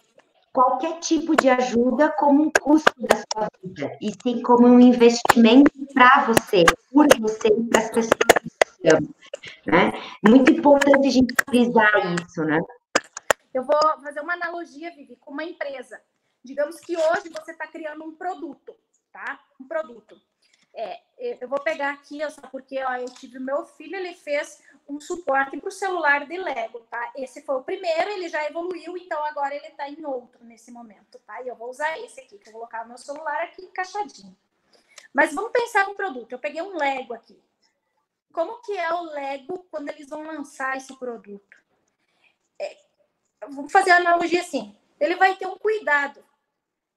qualquer tipo de ajuda como um custo da sua vida, e sim como um investimento para você, por você e para as pessoas que ama. Né? Muito importante a gente frisar isso, né? Eu vou fazer uma analogia, Vivi, com uma empresa. Digamos que hoje você está criando um produto tá? Um produto. É, eu vou pegar aqui, só porque ó, eu tive o meu filho, ele fez um suporte para o celular de Lego, tá? Esse foi o primeiro, ele já evoluiu, então agora ele está em outro nesse momento, tá? E eu vou usar esse aqui, que eu vou colocar meu celular aqui encaixadinho. Mas vamos pensar no produto. Eu peguei um Lego aqui. Como que é o Lego quando eles vão lançar esse produto? É, vamos fazer a analogia assim. Ele vai ter um cuidado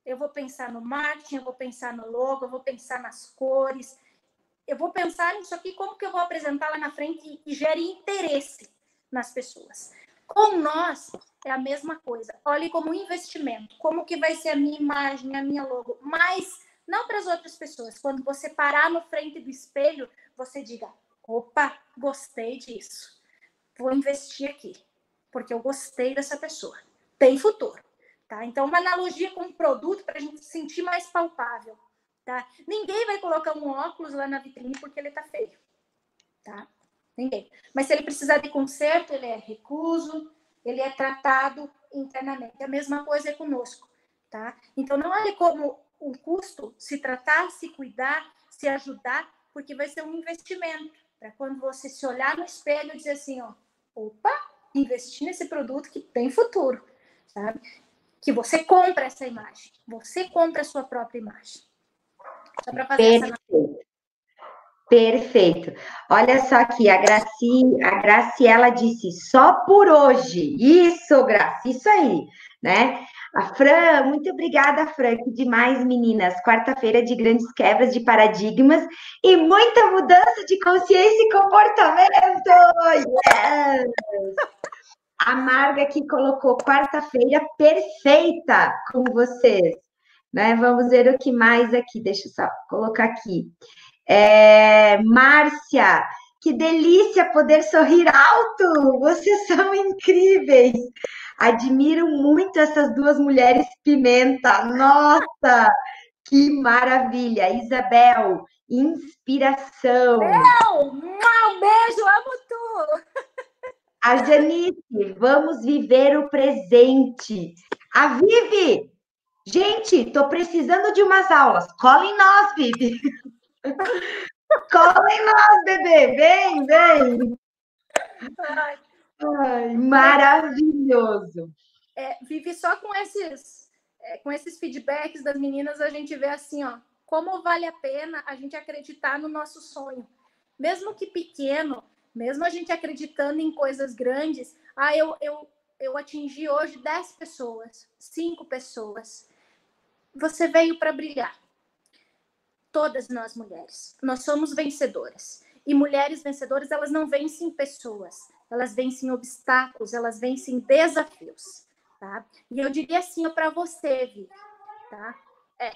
eu vou pensar no marketing, eu vou pensar no logo, eu vou pensar nas cores, eu vou pensar nisso aqui, como que eu vou apresentar lá na frente e, gere interesse nas pessoas. Com nós é a mesma coisa. Olhe como investimento, como que vai ser a minha imagem, a minha logo, mas não para as outras pessoas. Quando você parar no frente do espelho, você diga: opa, gostei disso, vou investir aqui, porque eu gostei dessa pessoa. Tem futuro. Tá? Então, uma analogia com um produto para a gente sentir mais palpável. Tá? Ninguém vai colocar um óculos lá na vitrine porque ele está feio. Tá? Ninguém. Mas se ele precisar de conserto, ele é recuso, ele é tratado internamente. A mesma coisa é conosco. Tá? Então, não olhe como um custo se tratar, se cuidar, se ajudar, porque vai ser um investimento. Para quando você se olhar no espelho e dizer assim, ó, opa, investi nesse produto que tem futuro, sabe? Que você compra essa imagem, você compra a sua própria imagem. Dá para fazer Perfeito. essa Perfeito. Olha só aqui, a, Graci, a Graciela disse só por hoje. Isso, Graci, isso aí, né? A Fran, muito obrigada, Fran, que demais, meninas. Quarta-feira de grandes quebras de paradigmas e muita mudança de consciência e comportamento. Yes! A Marga aqui colocou quarta-feira perfeita com vocês. Né? Vamos ver o que mais aqui. Deixa eu só colocar aqui. É, Márcia, que delícia poder sorrir alto! Vocês [LAUGHS] são incríveis! Admiro muito essas duas mulheres pimenta. Nossa, que maravilha! Isabel, inspiração. Meu, um beijo, amo tu! A Janice, vamos viver o presente. A Vivi, gente, tô precisando de umas aulas. Cola em nós, Vivi. [LAUGHS] Cola em nós, bebê. Vem, vem. Ai, Ai maravilhoso. É, Vivi, só com esses, é, com esses feedbacks das meninas, a gente vê assim, ó, como vale a pena a gente acreditar no nosso sonho. Mesmo que pequeno, mesmo a gente acreditando em coisas grandes, ah, eu, eu, eu atingi hoje 10 pessoas, 5 pessoas. Você veio para brilhar. Todas nós mulheres, nós somos vencedoras. E mulheres vencedoras, elas não vencem pessoas, elas vencem obstáculos, elas vencem desafios, tá? E eu diria assim para você, Vi, tá? É,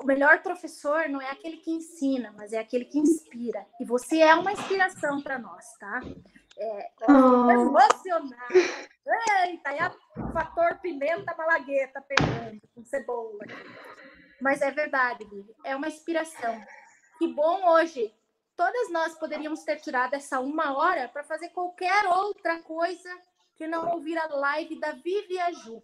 o melhor professor não é aquele que ensina, mas é aquele que inspira. E você é uma inspiração para nós, tá? É, oh. emocionada. Eita, é o fator pimenta malagueta pegando com cebola. Mas é verdade, Vivi. É uma inspiração. Que bom hoje. Todas nós poderíamos ter tirado essa uma hora para fazer qualquer outra coisa que não ouvir a live da Vivi a Ju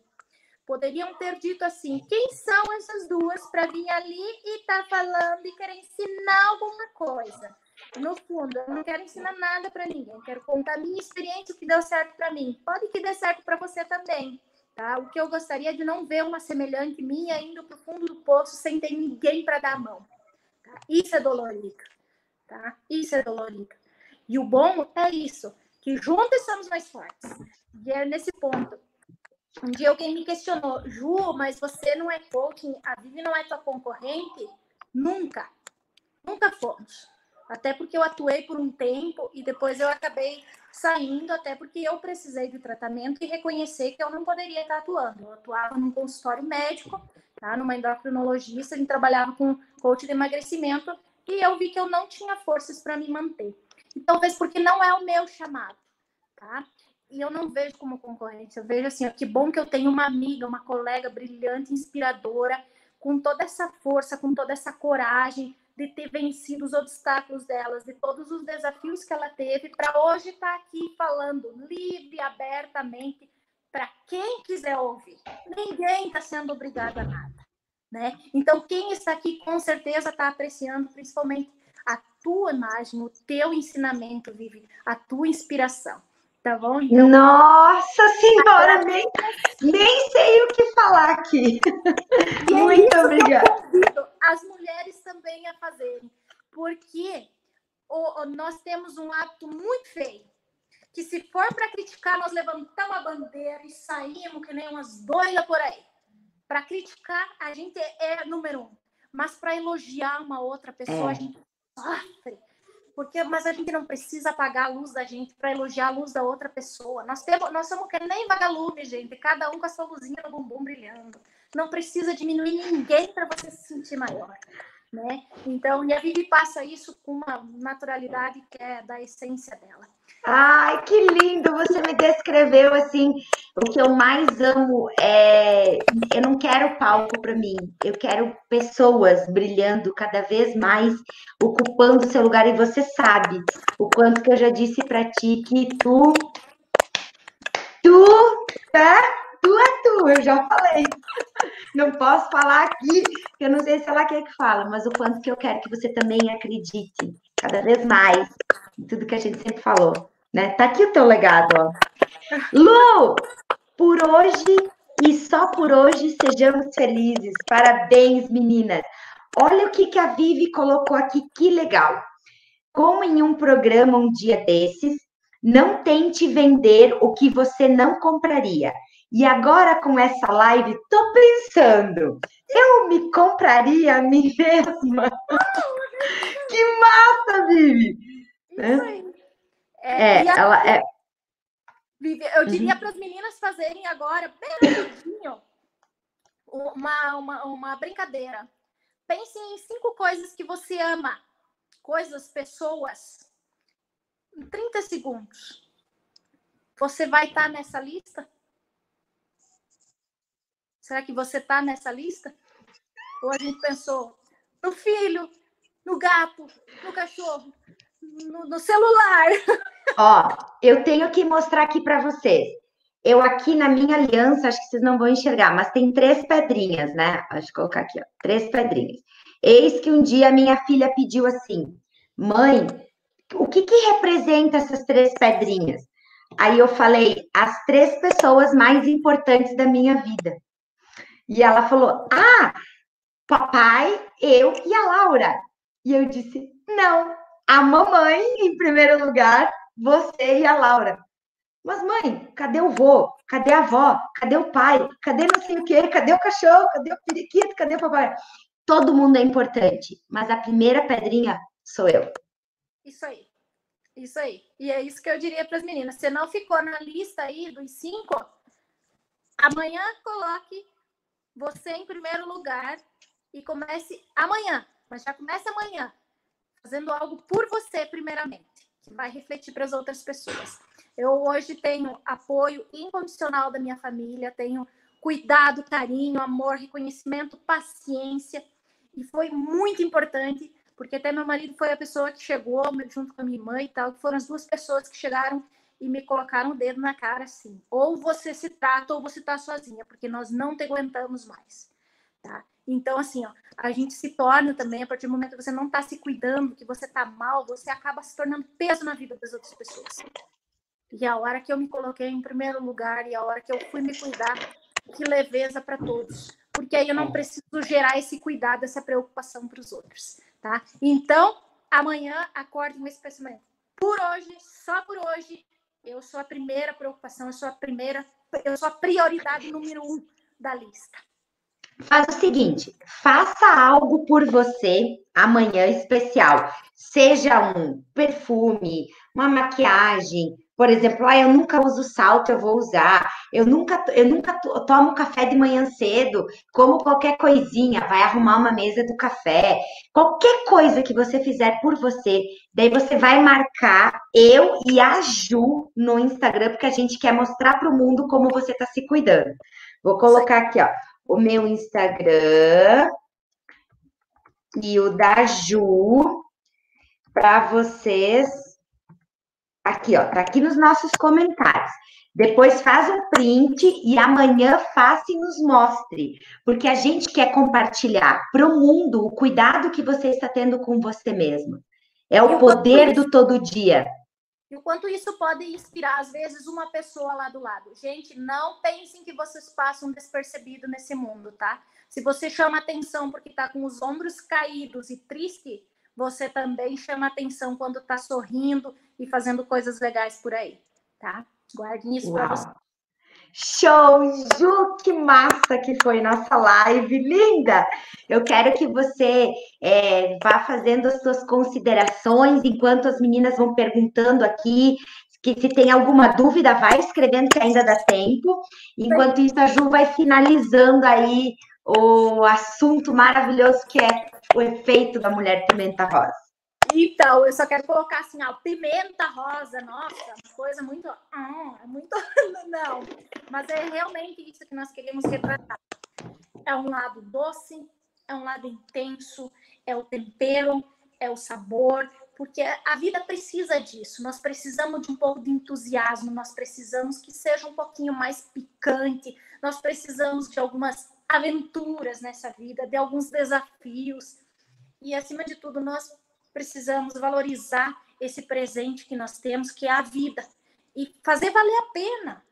poderiam ter dito assim: quem são essas duas para vir ali e estar tá falando e querer ensinar alguma coisa? No fundo, eu não quero ensinar nada para ninguém, quero contar a minha experiência, o que deu certo para mim. Pode que dê certo para você também. Tá? O que eu gostaria de não ver uma semelhante minha indo para o fundo do poço sem ter ninguém para dar a mão. Tá? Isso é dolorido. Tá? Isso é dolorido. E o bom é isso, que juntos somos mais fortes. E é nesse ponto um dia alguém me questionou, Ju, mas você não é coaching, a Vivi não é tua concorrente? Nunca, nunca fomos. Até porque eu atuei por um tempo e depois eu acabei saindo, até porque eu precisei de tratamento e reconhecer que eu não poderia estar atuando. Eu atuava num consultório médico, tá? numa endocrinologista, a gente trabalhava com coach de emagrecimento e eu vi que eu não tinha forças para me manter. E talvez porque não é o meu chamado, tá? E eu não vejo como concorrência. Eu vejo assim, ó, que bom que eu tenho uma amiga, uma colega brilhante, inspiradora, com toda essa força, com toda essa coragem de ter vencido os obstáculos delas, de todos os desafios que ela teve, para hoje estar tá aqui falando livre, abertamente, para quem quiser ouvir. Ninguém está sendo obrigado a nada. Né? Então, quem está aqui com certeza está apreciando principalmente a tua imagem, o teu ensinamento, Vivi, a tua inspiração. Tá bom? Então... Nossa Senhora, nem, nem sei o que falar aqui. [LAUGHS] E é Muito é obrigada. As mulheres também a fazerem, porque o, o, nós temos um hábito muito feio. Que se for para criticar, nós levantamos a bandeira e saímos que nem umas doidas por aí. Para criticar, a gente é número um. Mas para elogiar uma outra pessoa, é. a gente sofre porque mas a gente não precisa apagar a luz da gente para elogiar a luz da outra pessoa. Nós temos, nós somos que nem vagalume, gente, cada um com a sua luzinha no bumbum brilhando. Não precisa diminuir ninguém para você se sentir maior, né? Então, e a Vivi passa isso com uma naturalidade que é da essência dela. Ai, que lindo! Você me descreveu assim. O que eu mais amo é. Eu não quero palco para mim, eu quero pessoas brilhando cada vez mais, ocupando seu lugar. E você sabe o quanto que eu já disse para ti que tu. Tu, tá? Tu é tu, eu já falei. Não posso falar aqui, eu não sei se ela quer que fala, mas o quanto que eu quero que você também acredite cada vez mais em tudo que a gente sempre falou né? Tá aqui o teu legado, ó. Lu, por hoje e só por hoje sejamos felizes. Parabéns, meninas. olha o que, que a Vivi colocou aqui, que legal. Como em um programa um dia desses, não tente vender o que você não compraria. E agora com essa live, tô pensando, eu me compraria a mim [LAUGHS] mesma. que massa, Vivi! Isso aí. É, é ela é. Eu diria uhum. para as meninas fazerem agora, bem rapidinho, uma, uma, uma brincadeira. Pense em cinco coisas que você ama. Coisas, pessoas. Em 30 segundos. Você vai estar tá nessa lista? Será que você está nessa lista? Ou a gente pensou no filho, no gato, no cachorro, no, no celular? [LAUGHS] Ó, eu tenho que mostrar aqui para vocês. Eu aqui na minha aliança, acho que vocês não vão enxergar, mas tem três pedrinhas, né? Acho que colocar aqui, ó, três pedrinhas. Eis que um dia minha filha pediu assim: "Mãe, o que que representa essas três pedrinhas?" Aí eu falei: "As três pessoas mais importantes da minha vida." E ela falou: "Ah, papai, eu e a Laura." E eu disse: "Não, a mamãe em primeiro lugar, você e a Laura." Mas, mãe, cadê o vô? Cadê a avó? Cadê o pai? Cadê não sei o quê? Cadê o cachorro? Cadê o periquito? Cadê o papai? Todo mundo é importante, mas a primeira pedrinha sou eu. Isso aí. Isso aí. E é isso que eu diria para as meninas. Você não ficou na lista aí dos cinco? Amanhã coloque você em primeiro lugar e comece amanhã. Mas já comece amanhã, fazendo algo por você, primeiramente, que vai refletir para as outras pessoas. Eu hoje tenho apoio incondicional da minha família, tenho cuidado, carinho, amor, reconhecimento, paciência. E foi muito importante, porque até meu marido foi a pessoa que chegou junto com a minha mãe e tal, que foram as duas pessoas que chegaram e me colocaram o dedo na cara assim. Ou você se trata ou você tá sozinha, porque nós não te aguentamos mais. Tá? Então, assim, ó, a gente se torna também, a partir do momento que você não está se cuidando, que você está mal, você acaba se tornando peso na vida das outras pessoas. E a hora que eu me coloquei em primeiro lugar e a hora que eu fui me cuidar, que leveza para todos. Porque aí eu não preciso gerar esse cuidado, essa preocupação para os outros, tá? Então, amanhã acorde com esse pensamento. Por hoje, só por hoje, eu sou a primeira preocupação, eu sou a primeira, eu sou a prioridade número um da lista. Faz o seguinte, faça algo por você amanhã especial. Seja um perfume, uma maquiagem, por exemplo, ah, eu nunca uso salto, eu vou usar. Eu nunca, eu nunca tomo café de manhã cedo, como qualquer coisinha, vai arrumar uma mesa do café. Qualquer coisa que você fizer por você, daí você vai marcar eu e a Ju no Instagram, porque a gente quer mostrar para o mundo como você está se cuidando. Vou colocar aqui, ó, o meu Instagram e o da Ju para vocês Aqui, ó, tá aqui nos nossos comentários. Depois faz um print e amanhã faça e nos mostre, porque a gente quer compartilhar para o mundo o cuidado que você está tendo com você mesmo. É o poder do todo dia. E o quanto isso pode inspirar, às vezes, uma pessoa lá do lado. Gente, não pensem que vocês passam despercebido nesse mundo, tá? Se você chama atenção porque está com os ombros caídos e triste, você também chama atenção quando está sorrindo e fazendo coisas legais por aí, tá? Guardem isso para você. Show, Ju, que massa que foi nossa live, linda! Eu quero que você é, vá fazendo as suas considerações enquanto as meninas vão perguntando aqui. Que se tem alguma dúvida, vai escrevendo que ainda dá tempo. Enquanto isso, a Ju vai finalizando aí o assunto maravilhoso que é o efeito da mulher pimenta rosa. Então, eu só quero colocar assim, ó, pimenta rosa, nossa, coisa muito. Ah, muito. [LAUGHS] Não, mas é realmente isso que nós queremos retratar. É um lado doce, é um lado intenso, é o tempero, é o sabor, porque a vida precisa disso. Nós precisamos de um pouco de entusiasmo, nós precisamos que seja um pouquinho mais picante, nós precisamos de algumas aventuras nessa vida, de alguns desafios. E, acima de tudo, nós precisamos valorizar esse presente que nós temos, que é a vida, e fazer valer a pena.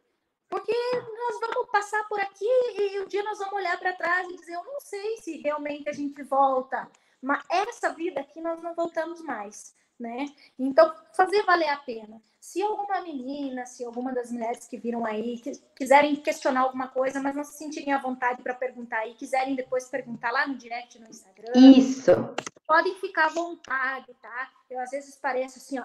Porque nós vamos passar por aqui e um dia nós vamos olhar para trás e dizer: eu não sei se realmente a gente volta, mas essa vida aqui nós não voltamos mais né? Então, fazer valer a pena. Se alguma menina, se alguma das mulheres que viram aí que quiserem questionar alguma coisa, mas não se sentirem à vontade para perguntar e quiserem depois perguntar lá no direct no Instagram. Isso. Podem ficar à vontade, tá? Eu às vezes pareço assim, ó,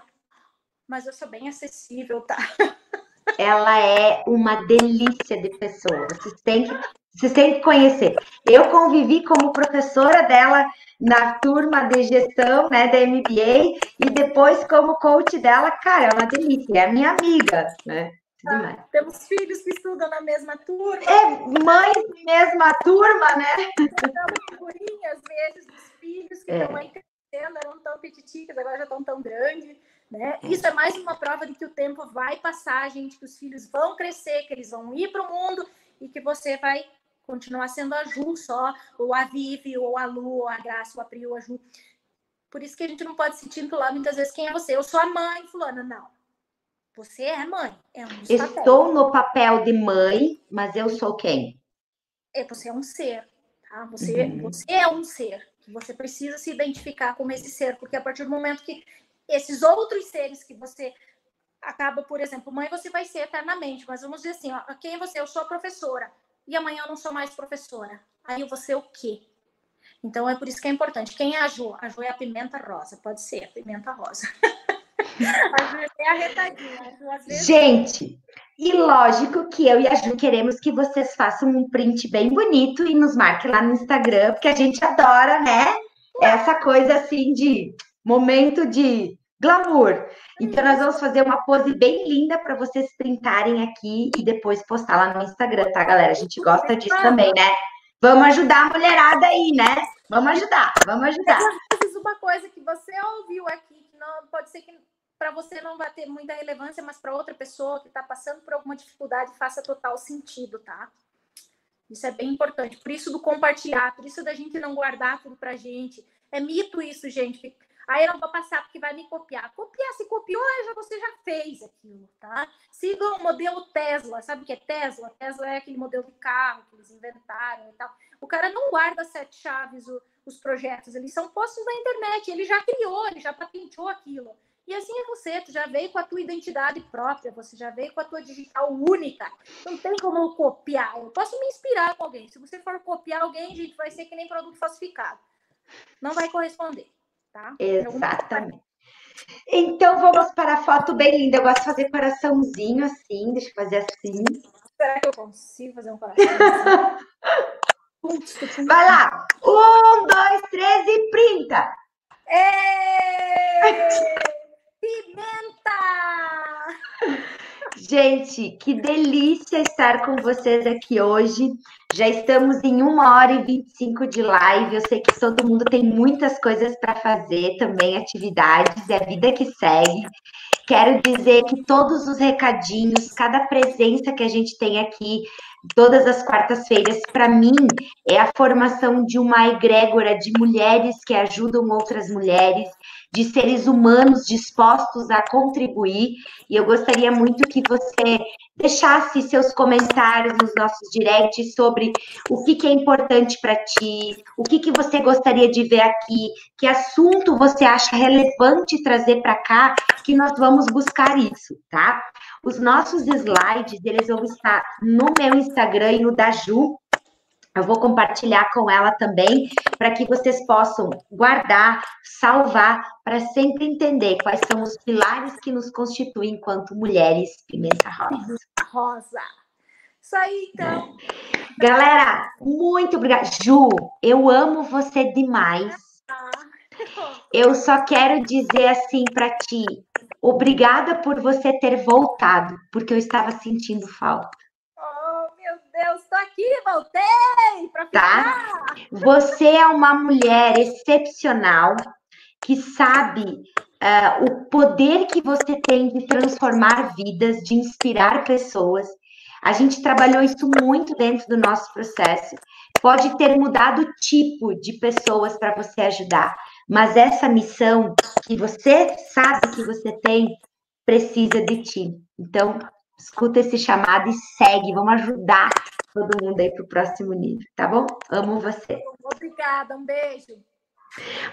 mas eu sou bem acessível, tá? [LAUGHS] Ela é uma delícia de pessoa. Vocês têm que, vocês têm que conhecer. Eu convivi como professora dela na turma de gestão, né, da MBA, e depois como coach dela, cara, é uma delícia, é minha amiga, né? Ah, temos filhos que estudam na mesma turma. É, mães mesma turma, né? [LAUGHS] Damos figurinhas, às vezes, dos filhos que é. estão aí crescendo, eram tão petiticas, agora já estão tão grandes. Né? Isso é mais uma prova de que o tempo vai passar, gente, que os filhos vão crescer, que eles vão ir para o mundo e que você vai continuar sendo a Ju só, ou a Vivi, ou a Lu, ou a Graça, ou a Pri, ou a Ju. Por isso que a gente não pode se titular muitas vezes quem é você. Eu sou a mãe, fulana. Não. Você é mãe. É um Estou no papel de mãe, mas eu sou quem? É, você é um ser. Tá? Você, uhum. você é um ser. Você precisa se identificar como esse ser, porque a partir do momento que esses outros seres que você acaba, por exemplo, mãe, você vai ser eternamente, mas vamos dizer assim, ó, quem é você? Eu sou professora e amanhã eu não sou mais professora. Aí vou ser o quê? Então é por isso que é importante. Quem é a Ju? A Ju é a pimenta rosa. Pode ser a pimenta rosa. [LAUGHS] é a retadinha. Vezes... Gente, e lógico que eu e a Ju queremos que vocês façam um print bem bonito e nos marquem lá no Instagram, porque a gente adora, né? Essa coisa assim de momento de glamour. Então, nós vamos fazer uma pose bem linda para vocês printarem aqui e depois postar lá no Instagram, tá, galera? A gente gosta disso também, né? Vamos ajudar a mulherada aí, né? Vamos ajudar, vamos ajudar. Mas uma coisa que você ouviu aqui, que não pode ser que para você não vai ter muita relevância, mas para outra pessoa que está passando por alguma dificuldade faça total sentido, tá? Isso é bem importante. Por isso do compartilhar, por isso da gente não guardar tudo pra gente. É mito isso, gente. Aí eu não vou passar porque vai me copiar. Copiar, se copiou, já, você já fez aquilo, tá? Siga o modelo Tesla. Sabe o que é Tesla? Tesla é aquele modelo de carro que eles inventaram e tal. O cara não guarda sete chaves os projetos, eles são postos na internet. Ele já criou, ele já patenteou aquilo. E assim é você, tu já veio com a tua identidade própria, você já veio com a tua digital única. Não tem como eu copiar. Eu posso me inspirar com alguém. Se você for copiar alguém, gente, vai ser que nem produto falsificado. Não vai corresponder tá? Exatamente. Então vamos para a foto bem linda. Eu gosto de fazer coraçãozinho assim. Deixa eu fazer assim. Será que eu consigo fazer um coração? [LAUGHS] Vai lá. Um, dois, três e printa. Pimenta! Gente, que delícia estar com vocês aqui hoje. Já estamos em uma hora e 25 de live. Eu sei que todo mundo tem muitas coisas para fazer também, atividades, é a vida que segue. Quero dizer que todos os recadinhos, cada presença que a gente tem aqui, todas as quartas-feiras, para mim, é a formação de uma egrégora de mulheres que ajudam outras mulheres, de seres humanos dispostos a contribuir. E eu gostaria muito que você deixasse seus comentários nos nossos directs sobre o que, que é importante para ti, o que, que você gostaria de ver aqui, que assunto você acha relevante trazer para cá, que nós vamos buscar isso, tá? Os nossos slides, eles vão estar no meu Instagram e no da Ju, eu vou compartilhar com ela também, para que vocês possam guardar, salvar, para sempre entender quais são os pilares que nos constituem enquanto mulheres pimenta rosa. Rosa. Isso aí, então. Galera, muito obrigada. Ju, eu amo você demais. Eu só quero dizer assim para ti, obrigada por você ter voltado, porque eu estava sentindo falta. Estou aqui, voltei para ficar. Tá? Você é uma mulher excepcional que sabe uh, o poder que você tem de transformar vidas, de inspirar pessoas. A gente trabalhou isso muito dentro do nosso processo. Pode ter mudado o tipo de pessoas para você ajudar, mas essa missão que você sabe que você tem precisa de ti. Então, escuta esse chamado e segue. Vamos ajudar todo mundo aí para o próximo nível, tá bom? Amo você. Obrigada, um beijo.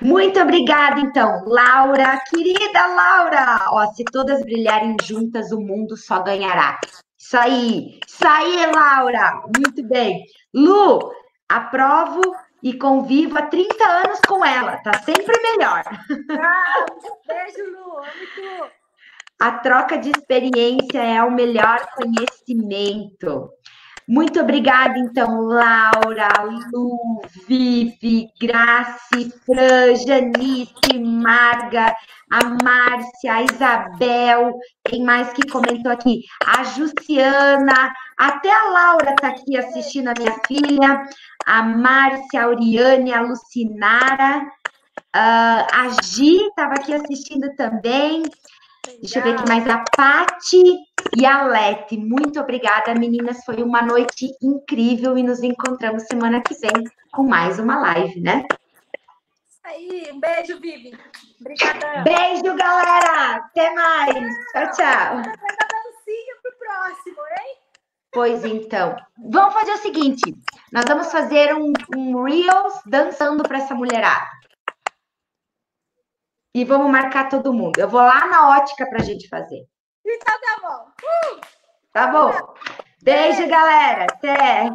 Muito obrigada, então, Laura, querida Laura. Ó, se todas brilharem juntas, o mundo só ganhará. Isso aí, isso aí, Laura. Muito bem. Lu, aprovo e convivo há 30 anos com ela. Tá sempre melhor. Ah, beijo, Lu. Amo tu. A troca de experiência é o melhor conhecimento. Muito obrigada, então, Laura, Lu, Vivi, Grace, Fran, Janice, Marga, a Márcia, a Isabel, quem mais que comentou aqui? A Juciana, até a Laura está aqui assistindo a minha filha, a Márcia, a Oriane, a Lucinara, uh, a Gi estava aqui assistindo também. Deixa eu ver aqui mais a Pati e a Lete. Muito obrigada, meninas. Foi uma noite incrível e nos encontramos semana que vem com mais uma live, né? Isso aí, um beijo, Vivi. Obrigada. Beijo, galera. Até mais. Tchau, tchau. dancinha pro próximo, hein? Pois então. Vamos fazer o seguinte: nós vamos fazer um, um Reels dançando para essa mulherada e vamos marcar todo mundo. Eu vou lá na ótica para a gente fazer. Então tá bom. Uh! Tá bom. Beijo, galera. Até.